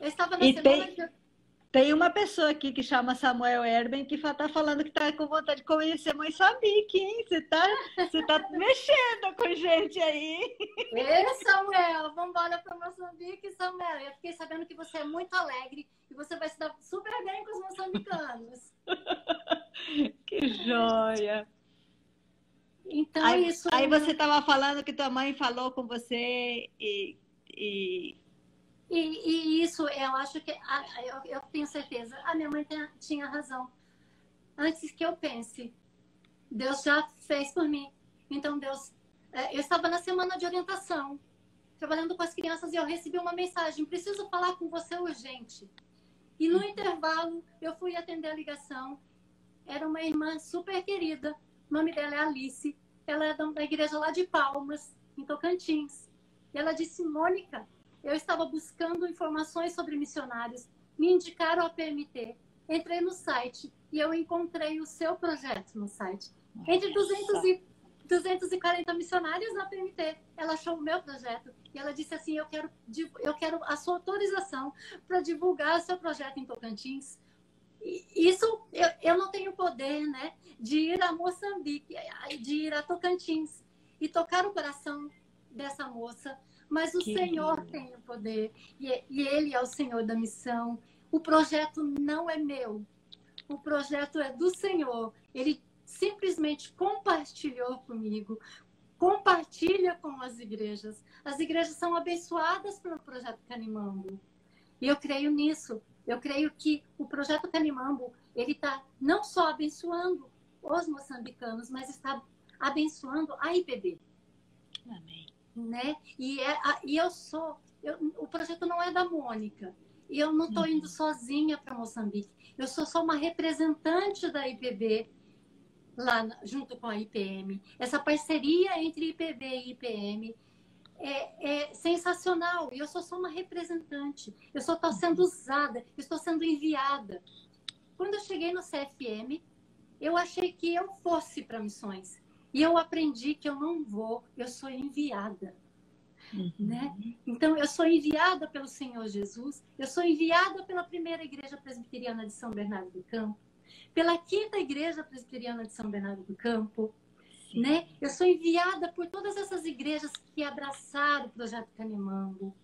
Eu estava na E semana tem- de... Tem uma pessoa aqui que chama Samuel Erben que está falando que está com vontade de conhecer Moçambique, hein? Você está você tá <laughs> mexendo com gente aí. Ei, Samuel, vamos embora para Moçambique, Samuel. Eu fiquei sabendo que você é muito alegre e você vai se dar super bem com os moçambicanos. <laughs> Que joia. Então, Aí, isso... aí você estava falando que tua mãe falou com você e, e- E, e isso, eu acho que, eu, eu tenho certeza, a minha mãe tinha razão. Antes que eu pense, Deus já fez por mim. Então, Deus. é, Eu estava na semana de orientação, trabalhando com as crianças, e eu recebi uma mensagem: preciso falar com você urgente. E no intervalo, eu fui atender a ligação. Era uma irmã super querida, o nome dela é Alice. Ela é da igreja lá de Palmas, em Tocantins. E ela disse: Mônica, eu estava buscando informações sobre missionários, me indicaram a PMT, entrei no site e eu encontrei o seu projeto no site. Entre 200 e 240 missionários na PMT, ela achou o meu projeto e ela disse assim: Eu quero, eu quero a sua autorização para divulgar o seu projeto em Tocantins. Isso eu, eu não tenho poder, né, de ir a Moçambique, de ir a Tocantins e tocar o coração dessa moça, mas o Que Senhor lindo. tem o poder e, e Ele é o Senhor da missão. O projeto não é meu, o projeto é do Senhor. Ele simplesmente compartilhou comigo, compartilha com as igrejas. As igrejas são abençoadas pelo projeto Canimambo. E eu creio nisso. Eu creio que o projeto Canimambo, ele está não só abençoando os moçambicanos, mas está abençoando a IPB Amém. né? E, é, e eu sou, eu- o projeto não é da Mônica. E eu não estou indo sozinha para Moçambique. Eu sou só uma representante da IPB lá junto com a IPM. Essa parceria entre IPB e IPM é, é sensacional. E eu sou só uma representante. Eu só estou sendo usada, estou sendo enviada. Quando eu cheguei no CFM, eu achei que eu fosse para missões. E eu aprendi que eu não vou, eu sou enviada. Uhum. Né? Então, eu sou enviada pelo Senhor Jesus, eu sou enviada pela primeira igreja presbiteriana de São Bernardo do Campo, pela quinta igreja presbiteriana de São Bernardo do Campo, né? Eu sou enviada por todas essas igrejas que abraçaram o projeto Canemambo.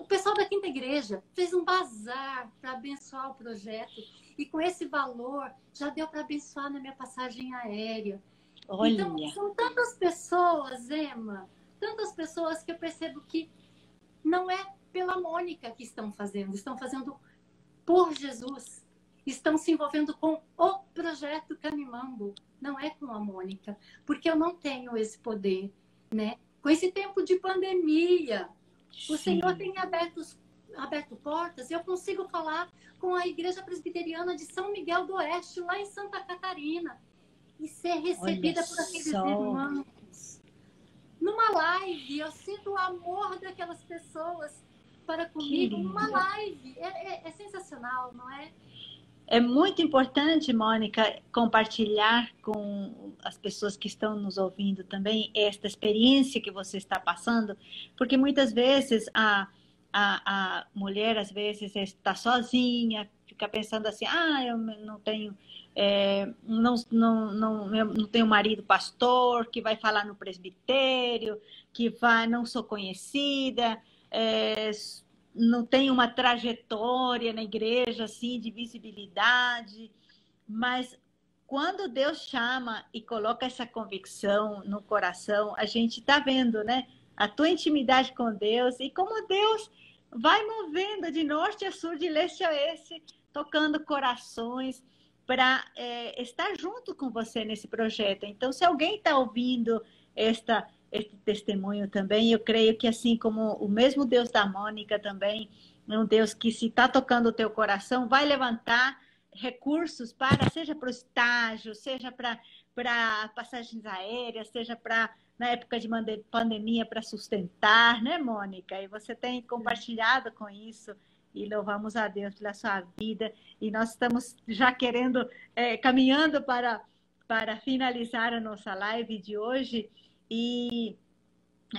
o pessoal da quinta igreja fez um bazar para abençoar o projeto e com esse valor já deu para abençoar na minha passagem aérea. Olha. Então, são tantas pessoas, Emma, tantas pessoas que eu percebo que não é pela Mônica que estão fazendo, estão fazendo por Jesus. Estão se envolvendo com o projeto Canimambo, não é com a Mônica, porque eu não tenho esse poder, né? Com esse tempo de pandemia, Sim. o Senhor tem aberto, aberto portas, eu consigo falar com a Igreja Presbiteriana de São Miguel do Oeste, lá em Santa Catarina e ser recebida Olha por aqueles só. irmãos. Numa live, eu sinto o amor daquelas pessoas para comigo numa live. É, é, é sensacional, não é? É muito importante, Mônica, compartilhar com as pessoas que estão nos ouvindo também esta experiência que você está passando, porque muitas vezes a, a, a mulher, às vezes, está sozinha, fica pensando assim: ah, eu não tenho é, não, não, não, não tenho marido pastor, que vai falar no presbitério, que vai, não sou conhecida, é, não tenho uma trajetória na igreja assim de visibilidade, mas quando Deus chama e coloca essa convicção no coração, a gente está vendo, né? A tua intimidade com Deus e como Deus vai movendo de norte a sul, de leste a oeste, tocando corações para é, estar junto com você nesse projeto. Então, se alguém está ouvindo esta, este testemunho também, eu creio que assim como o mesmo Deus da Mônica também, é um Deus que se está tocando o teu coração, vai levantar recursos para, seja para o estágio, seja para para passagens aéreas, seja para na época de pandemia para sustentar, né, Mônica? E você tem compartilhado com isso e louvamos a Deus pela sua vida. E nós estamos já querendo, é, caminhando para, para finalizar a nossa live de hoje. E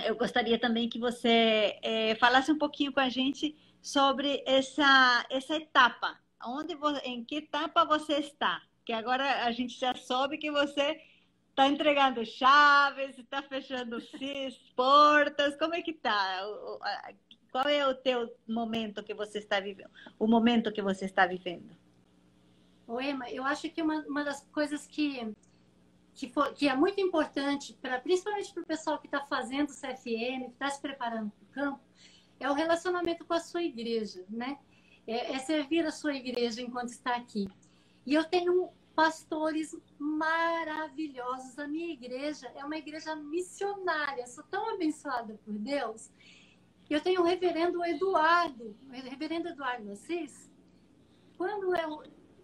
eu gostaria também que você é, falasse um pouquinho com a gente sobre essa, essa etapa. Onde, em que etapa você está? Que agora a gente já soube que você está entregando chaves, está fechando <laughs> portas. Como é que está? Qual é o teu momento que você está vivendo? O momento que você está vivendo? O Emma, eu acho que uma, uma das coisas que que, for, que é muito importante para principalmente para o pessoal que está fazendo CFM, que está se preparando para o campo, é o relacionamento com a sua igreja, né? É, é servir a sua igreja enquanto está aqui. E eu tenho pastores maravilhosos. A minha igreja é uma igreja missionária. Sou tão abençoada por Deus eu tenho o reverendo Eduardo, o reverendo Eduardo Assis. Quando eu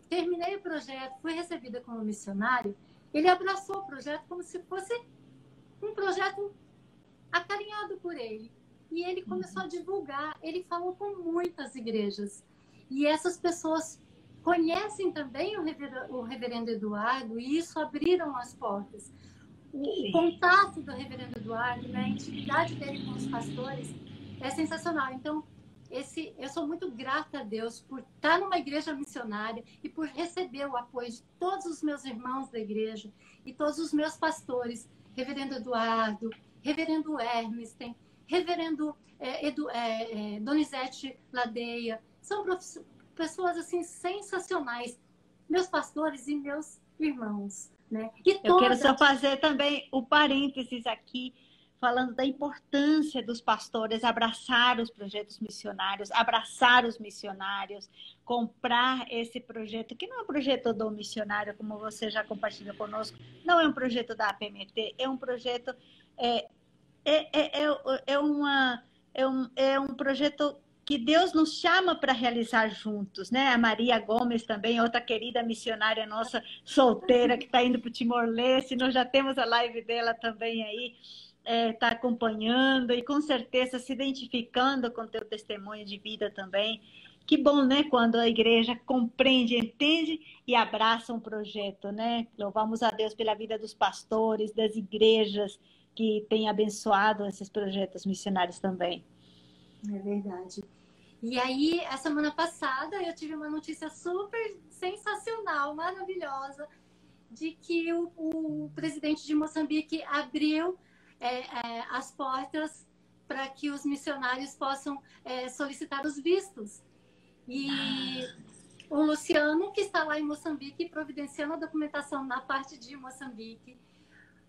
terminei o projeto, fui recebida como missionário, ele abraçou o projeto como se fosse um projeto acarinhado por ele. E ele começou a uhum. divulgar, ele falou com muitas igrejas. E essas pessoas conhecem também o reverendo, o reverendo Eduardo e isso abriram as portas. O, o contato do reverendo Eduardo, né, a intimidade dele com os pastores, é sensacional. Então, esse, eu sou muito grata a Deus por estar numa igreja missionária e por receber o apoio de todos os meus irmãos da igreja e todos os meus pastores, Reverendo Eduardo, Reverendo Hermes, tem Reverendo é, Edu, é, é, Donizete Ladeia, são pessoas assim sensacionais, meus pastores e meus irmãos. Né? E eu todas... quero só fazer também o parênteses aqui falando da importância dos pastores abraçar os projetos missionários, abraçar os missionários, comprar esse projeto, que não é um projeto do missionário, como você já compartilhou conosco, não é um projeto da APMT, é um projeto, é, é, é, é, é, uma, é, um, é um projeto que Deus nos chama para realizar juntos, né? A Maria Gomes também, outra querida missionária nossa solteira que está indo para o Timor-Leste, nós já temos a live dela também aí, está é, tá acompanhando e com certeza se identificando com teu testemunho de vida também. Que bom, né? Quando a igreja compreende, entende e abraça um projeto, né? Louvamos a Deus pela vida dos pastores, das igrejas que têm abençoado esses projetos missionários também. É verdade. E aí, a semana passada, eu tive uma notícia super sensacional, maravilhosa, de que o, o presidente de Moçambique abriu é, é, as portas para que os missionários possam é, solicitar os vistos. E o Luciano, que está lá em Moçambique, providenciando a documentação na parte de Moçambique.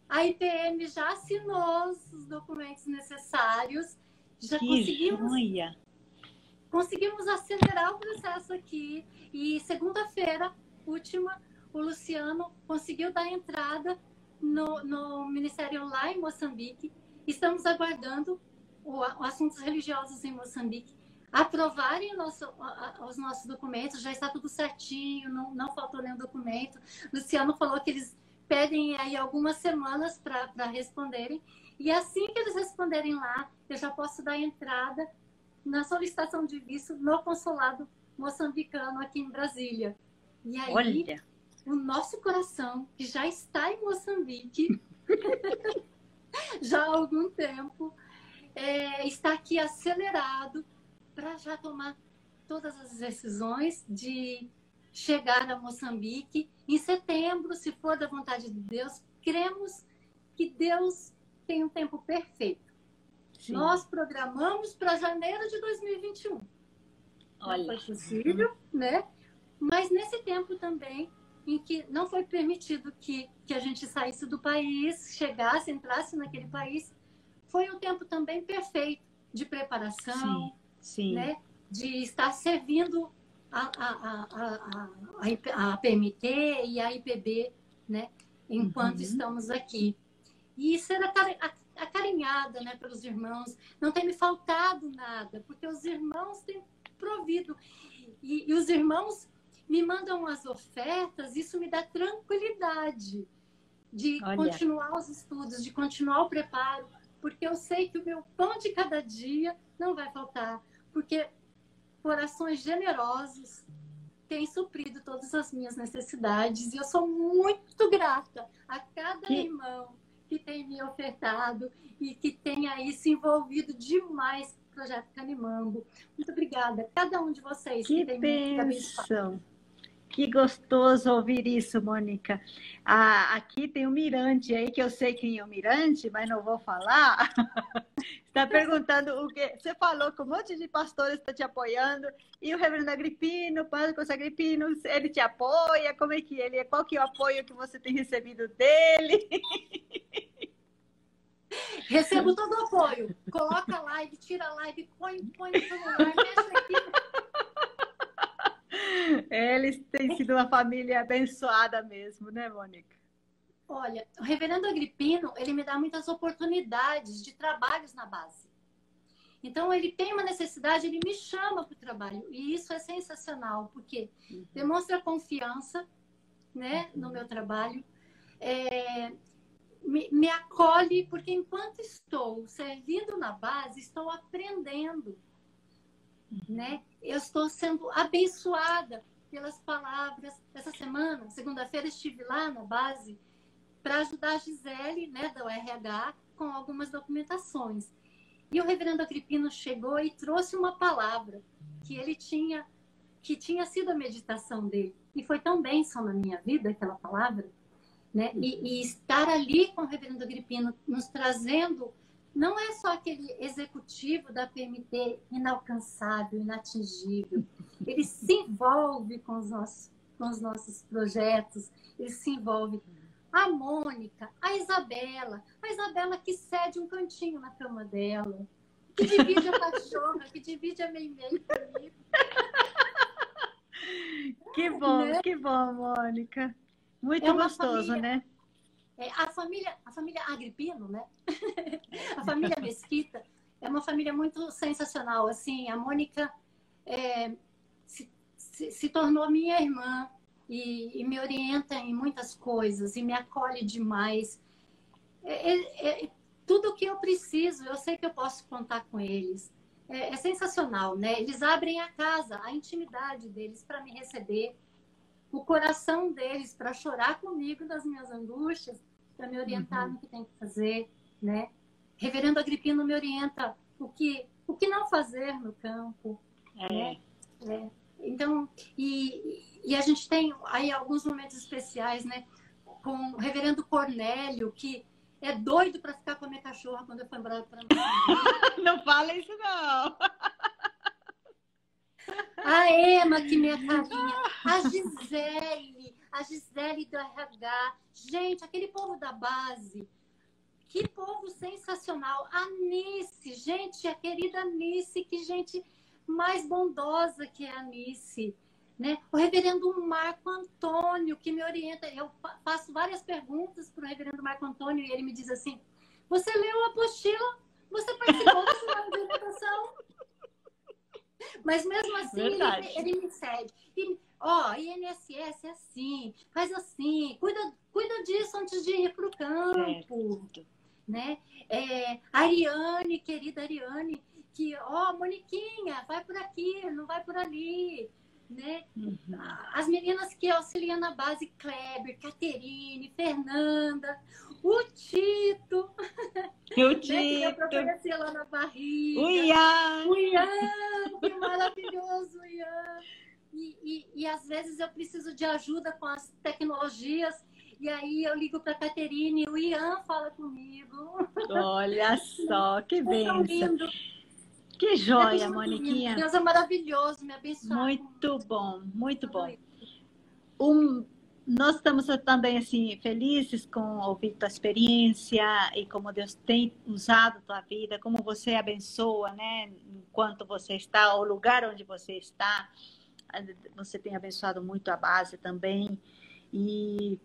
A IPM já assinou os documentos necessários, já que conseguimos. Joia. Conseguimos acelerar o processo aqui e segunda-feira, última, o Luciano conseguiu dar entrada no, no Ministério lá em Moçambique. Estamos aguardando o, o assuntos religiosos em Moçambique aprovarem nosso, os nossos documentos, já está tudo certinho, não, não faltou nenhum documento. Luciano falou que eles pedem aí algumas semanas para responderem, e assim que eles responderem lá, eu já posso dar entrada na solicitação de visto no consulado moçambicano aqui em Brasília. E aí, Olha. O nosso coração, que já está em Moçambique, <laughs> já há algum tempo, é, está aqui acelerado para já tomar todas as decisões de chegar a Moçambique em setembro, se for da vontade de Deus. Cremos que Deus tem um tempo perfeito. Sim. Nós programamos para janeiro de 2021. Olha. Não foi possível, né? Mas nesse tempo também em que não foi permitido que, que a gente saísse do país, chegasse, entrasse naquele país, foi um tempo também perfeito de preparação, Sim. Né? de estar servindo a, a, a, a, a PMT e a IPB, né? enquanto uhum. estamos aqui. E ser acarinhada né, pelos irmãos, não tem me faltado nada, porque os irmãos têm provido. E, e os irmãos me mandam as ofertas, isso me dá tranquilidade de Olha. continuar os estudos, de continuar o preparo, porque eu sei que o meu pão de cada dia não vai faltar porque corações generosos têm suprido todas as minhas necessidades e eu sou muito grata a cada que... irmão que tem me ofertado e que tem aí se envolvido demais com o projeto Canimambo. Muito obrigada. Cada um de vocês que, que tem bênção. me que gostoso ouvir isso, Mônica. Ah, aqui tem o Mirante aí, que eu sei quem é o Mirante, mas não vou falar. <laughs> está perguntando o que. Você falou que um monte de pastores está te apoiando, e o reverendo Agripino, o padre Agripino, ele te apoia? Como é que ele é? Qual que é o apoio que você tem recebido dele? <laughs> Recebo todo o apoio. Coloca live, tira live, põe, põe no celular, mexe aqui. Eles têm sido uma família abençoada mesmo, né, Mônica? Olha, o reverendo Agripino, ele me dá muitas oportunidades de trabalhos na base. Então, ele tem uma necessidade, ele me chama para o trabalho. E isso é sensacional, porque uhum. demonstra confiança né, no meu trabalho, é, me, me acolhe, porque enquanto estou servindo na base, estou aprendendo né? Eu estou sendo abençoada pelas palavras. Essa semana, segunda-feira, estive lá na base para ajudar a Gisele, né, da RH, com algumas documentações. E o reverendo Agripino chegou e trouxe uma palavra que ele tinha, que tinha sido a meditação dele. E foi tão bênção na minha vida aquela palavra, né? E, e estar ali com o reverendo Agripino, nos trazendo não é só aquele executivo da PMT inalcançável, inatingível. Ele se envolve com os nossos, com os nossos projetos, ele se envolve. A Mônica, a Isabela, a Isabela que cede um cantinho na cama dela, que divide a cachorra, que divide a meio-meio comigo. Que bom, né? que bom, Mônica. Muito é gostoso, família, né? É, a família, a família Agripino, né? a família Mesquita, é uma família muito sensacional. Assim, a Mônica é, se, se, se, tornou minha irmã e, e, me orienta em muitas coisas e me acolhe demais. É, é, é tudo o que eu preciso, eu sei que eu posso contar com eles. É, é sensacional, né? Eles abrem a casa, a intimidade deles para me receber, o coração deles para chorar comigo das minhas angústias, para me orientar uhum. no que tem que fazer, né? Reverendo Agripino me orienta o que o que não fazer no campo, é. né? É. Então, e, e a gente tem aí alguns momentos especiais, né? Com o reverendo Cornélio, que é doido para ficar com a minha cachorra quando eu for embora para <laughs> Não fala isso, não. A Emma, que minha carinha. A Gisele. A Gisele do RH. Gente, aquele povo da base. Que povo sensacional. A Nice. Gente, a querida Nice. Que gente mais bondosa que é a Nice. Né? O reverendo Marco Antônio, que me orienta, eu faço várias perguntas para o reverendo Marco Antônio e ele me diz assim: Você leu a apostila? Você participou da semana de orientação? Mas mesmo assim, ele, ele, me cede. E, ó, INSS é assim, faz assim, cuida, cuida disso antes de ir para o campo. Certo. Né? É, Ariane, querida Ariane, que, ó, Moniquinha, vai por aqui, não vai por ali né? Uhum. As meninas que auxiliam na base, Kleber, Caterine, Fernanda, o Tito. <laughs> O Tito. <laughs> né? Que aparecer lá na barriga. O Ian. O Ian, que maravilhoso, Ian. E, e, e às vezes eu preciso de ajuda com as tecnologias. E aí eu ligo para a Caterine, o Ian fala comigo. Olha <laughs> só, que bem. Que joia, é Moniquinha. Deus é maravilhoso, me abençoe. Muito bom, muito bom. Um, nós estamos também assim felizes com ouvir tua experiência e como Deus tem usado tua vida, como você abençoa, né? Enquanto você está, o lugar onde você está, você tem abençoado muito a base também. E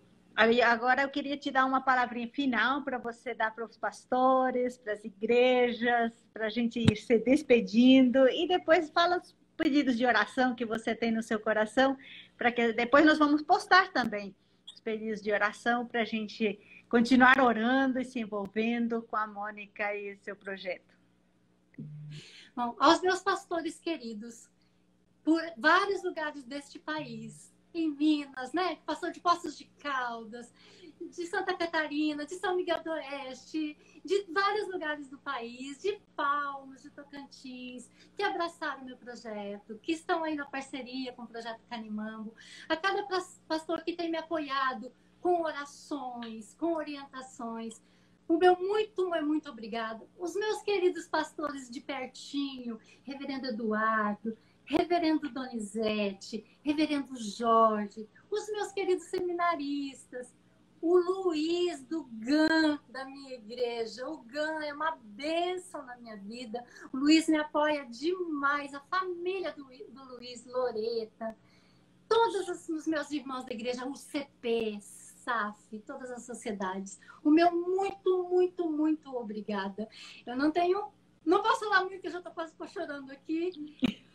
agora eu queria te dar uma palavrinha final para você dar para os pastores, para as igrejas, para a gente ir se despedindo e depois fala os pedidos de oração que você tem no seu coração, para que depois nós vamos postar também os pedidos de oração para a gente continuar orando e se envolvendo com a Mônica e seu projeto. Bom, aos meus pastores queridos, por vários lugares deste país, em Minas, né? Passou de Poços de Caldas, de Santa Catarina, de São Miguel do Oeste, de vários lugares do país, de Palmas, de Tocantins, que abraçaram meu projeto, que estão aí na parceria com o Projeto Canimambo, a cada pastor que tem me apoiado com orações, com orientações. O meu muito, muito obrigado. Os meus queridos pastores de pertinho, Reverendo Eduardo, Reverendo Donizete, Reverendo Jorge, os meus queridos seminaristas, o Luiz do GAN da minha igreja. O GAN é uma bênção na minha vida. O Luiz me apoia demais, a família do, do Luiz, Loreta, todos os meus irmãos da igreja, o CP, SAF, todas as sociedades. O meu muito, muito, muito obrigada. Eu não tenho. Não posso falar muito, que eu já estou quase chorando aqui.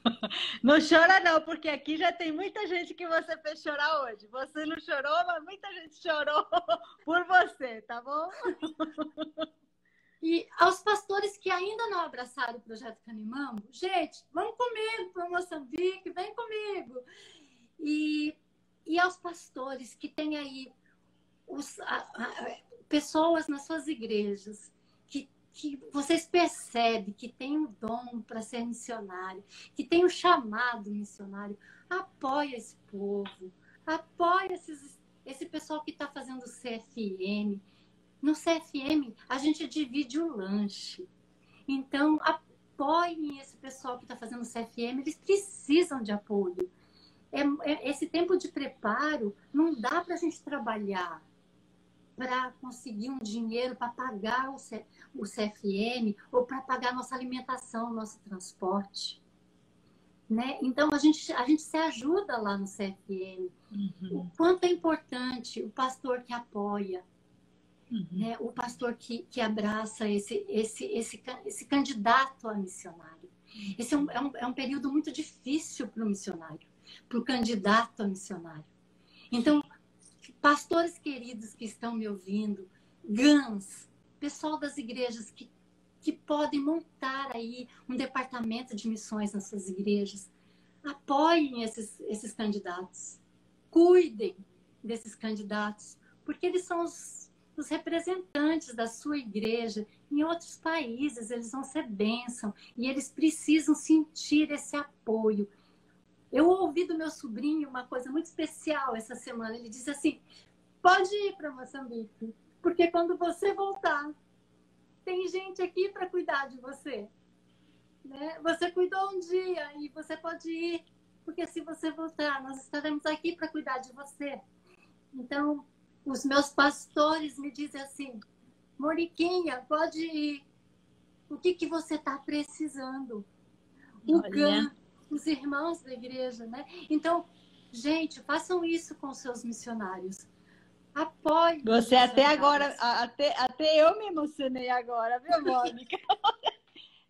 <laughs> Não chora não, porque aqui já tem muita gente que você fez chorar hoje. Você não chorou, mas muita gente chorou <laughs> por você, tá bom? E aos pastores que ainda não abraçaram o projeto Canimambo, gente, vamos comigo para Moçambique, vem comigo. E, e aos pastores que têm aí os, a, a, pessoas nas suas igrejas que vocês percebem que tem o dom para ser missionário, que tem o chamado missionário, apoia esse povo, apoia esses, esse pessoal que está fazendo o CFM. No CFM, a gente divide o lanche. Então, apoiem esse pessoal que está fazendo o CFM, eles precisam de apoio. É, é, esse tempo de preparo não dá para a gente trabalhar para conseguir um dinheiro para pagar o, C, o CFM ou para pagar nossa alimentação, nosso transporte. Né? Então, a gente, a gente se ajuda lá no CFM. Uhum. O quanto é importante o pastor que apoia. uhum. né? o pastor que, que abraça esse, esse, esse, esse candidato a missionário. Esse é um, é um, é um período muito difícil para o missionário, para o candidato a missionário. Então, pastores queridos que estão me ouvindo, GANs, pessoal das igrejas que, que podem montar aí um departamento de missões nas suas igrejas, apoiem esses, esses candidatos, cuidem desses candidatos, porque eles são os, os representantes da sua igreja em outros países, eles vão ser bênção e eles precisam sentir esse apoio. Eu ouvi do meu sobrinho uma coisa muito especial essa semana. Ele disse assim: pode ir para Moçambique, porque quando você voltar, tem gente aqui para cuidar de você. Né? Você cuidou um dia e você pode ir, porque se você voltar, nós estaremos aqui para cuidar de você. Então, os meus pastores me dizem assim: Moriquinha, pode ir. O que, que você está precisando? O Can, os irmãos da igreja, né? Então, gente, façam isso com seus missionários. Apoie. Você até agora, até, até eu me emocionei agora, viu, Mônica? <laughs>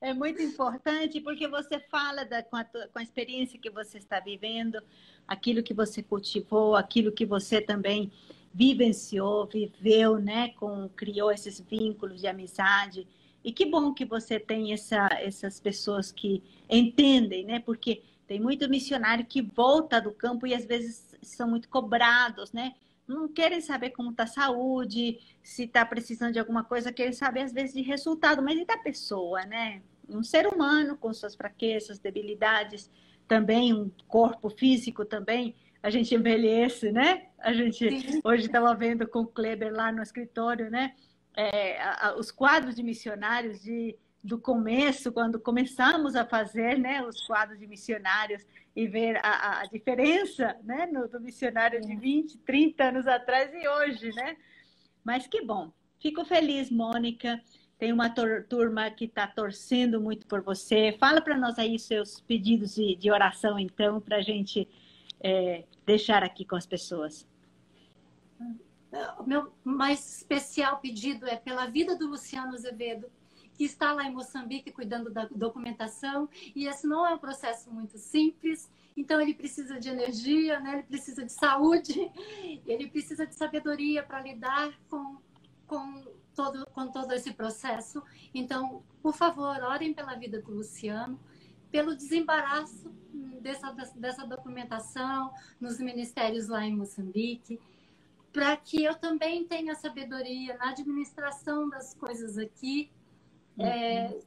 é muito importante porque você fala da, com, a, com a experiência que você está vivendo, aquilo que você cultivou, aquilo que você também vivenciou, viveu, né, com criou esses vínculos de amizade. E que bom que você tem essa, essas pessoas que entendem, né? Porque tem muito missionário que volta do campo e às vezes são muito cobrados, né? Não querem saber como está a saúde, se está precisando de alguma coisa, querem saber às vezes de resultado, mas e da pessoa, né? Um ser humano com suas fraquezas, debilidades, também um corpo físico também a gente envelhece, né? A gente hoje estava vendo com o Kleber lá no escritório, né? É, a, os quadros de missionários de, do começo, quando começamos a fazer né, os quadros de missionários e ver a, a diferença né, no, do missionário de 20, 30 anos atrás e hoje, né? Mas que bom. Fico feliz, Mônica. Tem uma turma que está torcendo muito por você. Fala para nós aí seus pedidos de, de oração, então, para a gente é, deixar aqui com as pessoas? O meu mais especial pedido é pela vida do Luciano Azevedo, que está lá em Moçambique cuidando da documentação, e esse não é um processo muito simples, então ele precisa de energia, né? ele precisa de saúde, ele precisa de sabedoria para lidar com, com, todo, com todo esse processo. Então, por favor, orem pela vida do Luciano, pelo desembaraço dessa, dessa documentação nos ministérios lá em Moçambique, para que eu também tenha sabedoria na administração das coisas aqui, uhum. é,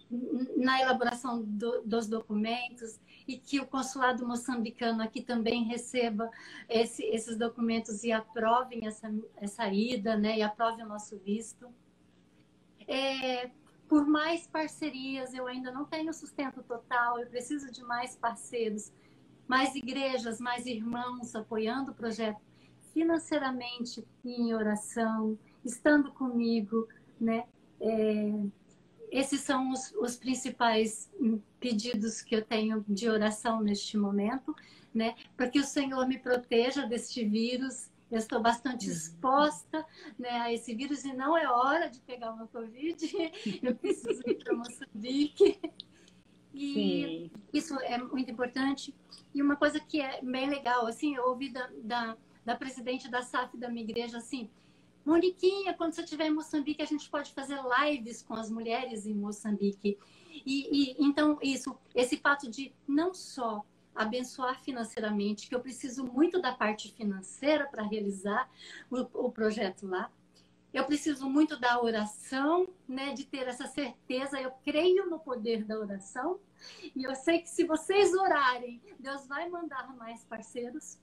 na elaboração do, dos documentos, e que o consulado moçambicano aqui também receba esse, esses documentos e aprovem essa, essa ida, né, e aprove o nosso visto. É, por mais parcerias, eu ainda não tenho sustento total, eu preciso de mais parceiros, mais igrejas, mais irmãos apoiando o projeto financeiramente em oração, estando comigo, né? É, esses são os, os, principais pedidos que eu tenho de oração neste momento, né? Para que o Senhor me proteja deste vírus eu estou bastante uhum. exposta né, a esse vírus e não é hora de pegar uma Covid. <laughs> Eu preciso ir para Moçambique. E Sim. isso é muito importante. E uma coisa que é bem legal, assim, eu ouvi da, da, da presidente da SAF da minha igreja assim, Moniquinha, quando você estiver em Moçambique, a gente pode fazer lives com as mulheres em Moçambique. E, e então isso, esse fato de não só abençoar financeiramente, que eu preciso muito da parte financeira para realizar o, o, projeto lá. Eu preciso muito da oração, né, de ter essa certeza. Eu creio no poder da oração e eu sei que se vocês orarem, Deus vai mandar mais parceiros.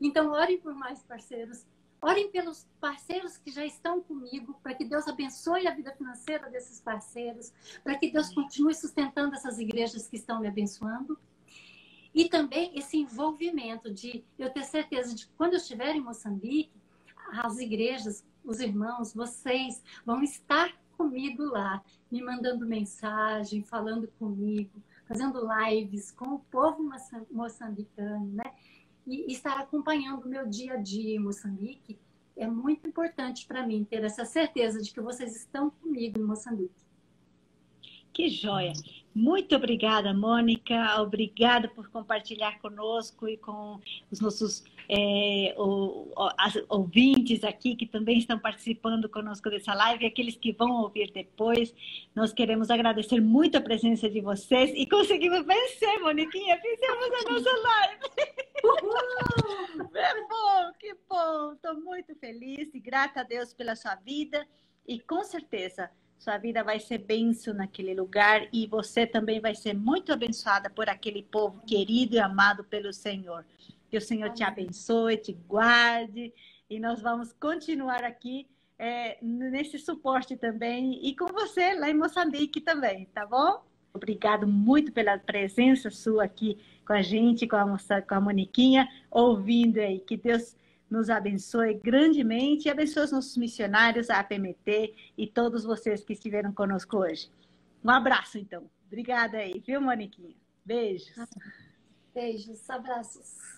Então, orem por mais parceiros. Orem pelos parceiros que já estão comigo, para que Deus abençoe a vida financeira desses parceiros, para que Deus continue sustentando essas igrejas que estão me abençoando. E também esse envolvimento de eu ter certeza de que quando eu estiver em Moçambique, as igrejas, os irmãos, vocês vão estar comigo lá, me mandando mensagem, falando comigo, fazendo lives com o povo moçambicano, né? E, estar acompanhando o meu dia a dia em Moçambique, é muito importante para mim ter essa certeza de que vocês estão comigo em Moçambique. Que joia! Muito obrigada, Mônica. Obrigada por compartilhar conosco e com os nossos é, o, as, ouvintes aqui que também estão participando conosco dessa live aqueles que vão ouvir depois. Nós queremos agradecer muito a presença de vocês e conseguimos vencer, Moniquinha. Fizemos a nossa live. <laughs> É bom, que bom. Estou muito feliz e grata a Deus pela sua vida e com certeza sua vida vai ser benção naquele lugar e você também vai ser muito abençoada por aquele povo querido e amado pelo Senhor. Que o Senhor te abençoe, te guarde e nós vamos continuar aqui é, nesse suporte também e com você lá em Moçambique também, tá bom? Obrigado muito pela presença sua aqui com a gente, com a, com a Moniquinha, ouvindo aí. Que Deus nos abençoe grandemente e abençoe os nossos missionários, a APMT e todos vocês que estiveram conosco hoje. Um abraço, então. Obrigada aí, viu, Moniquinha? Beijos. Beijos, abraços.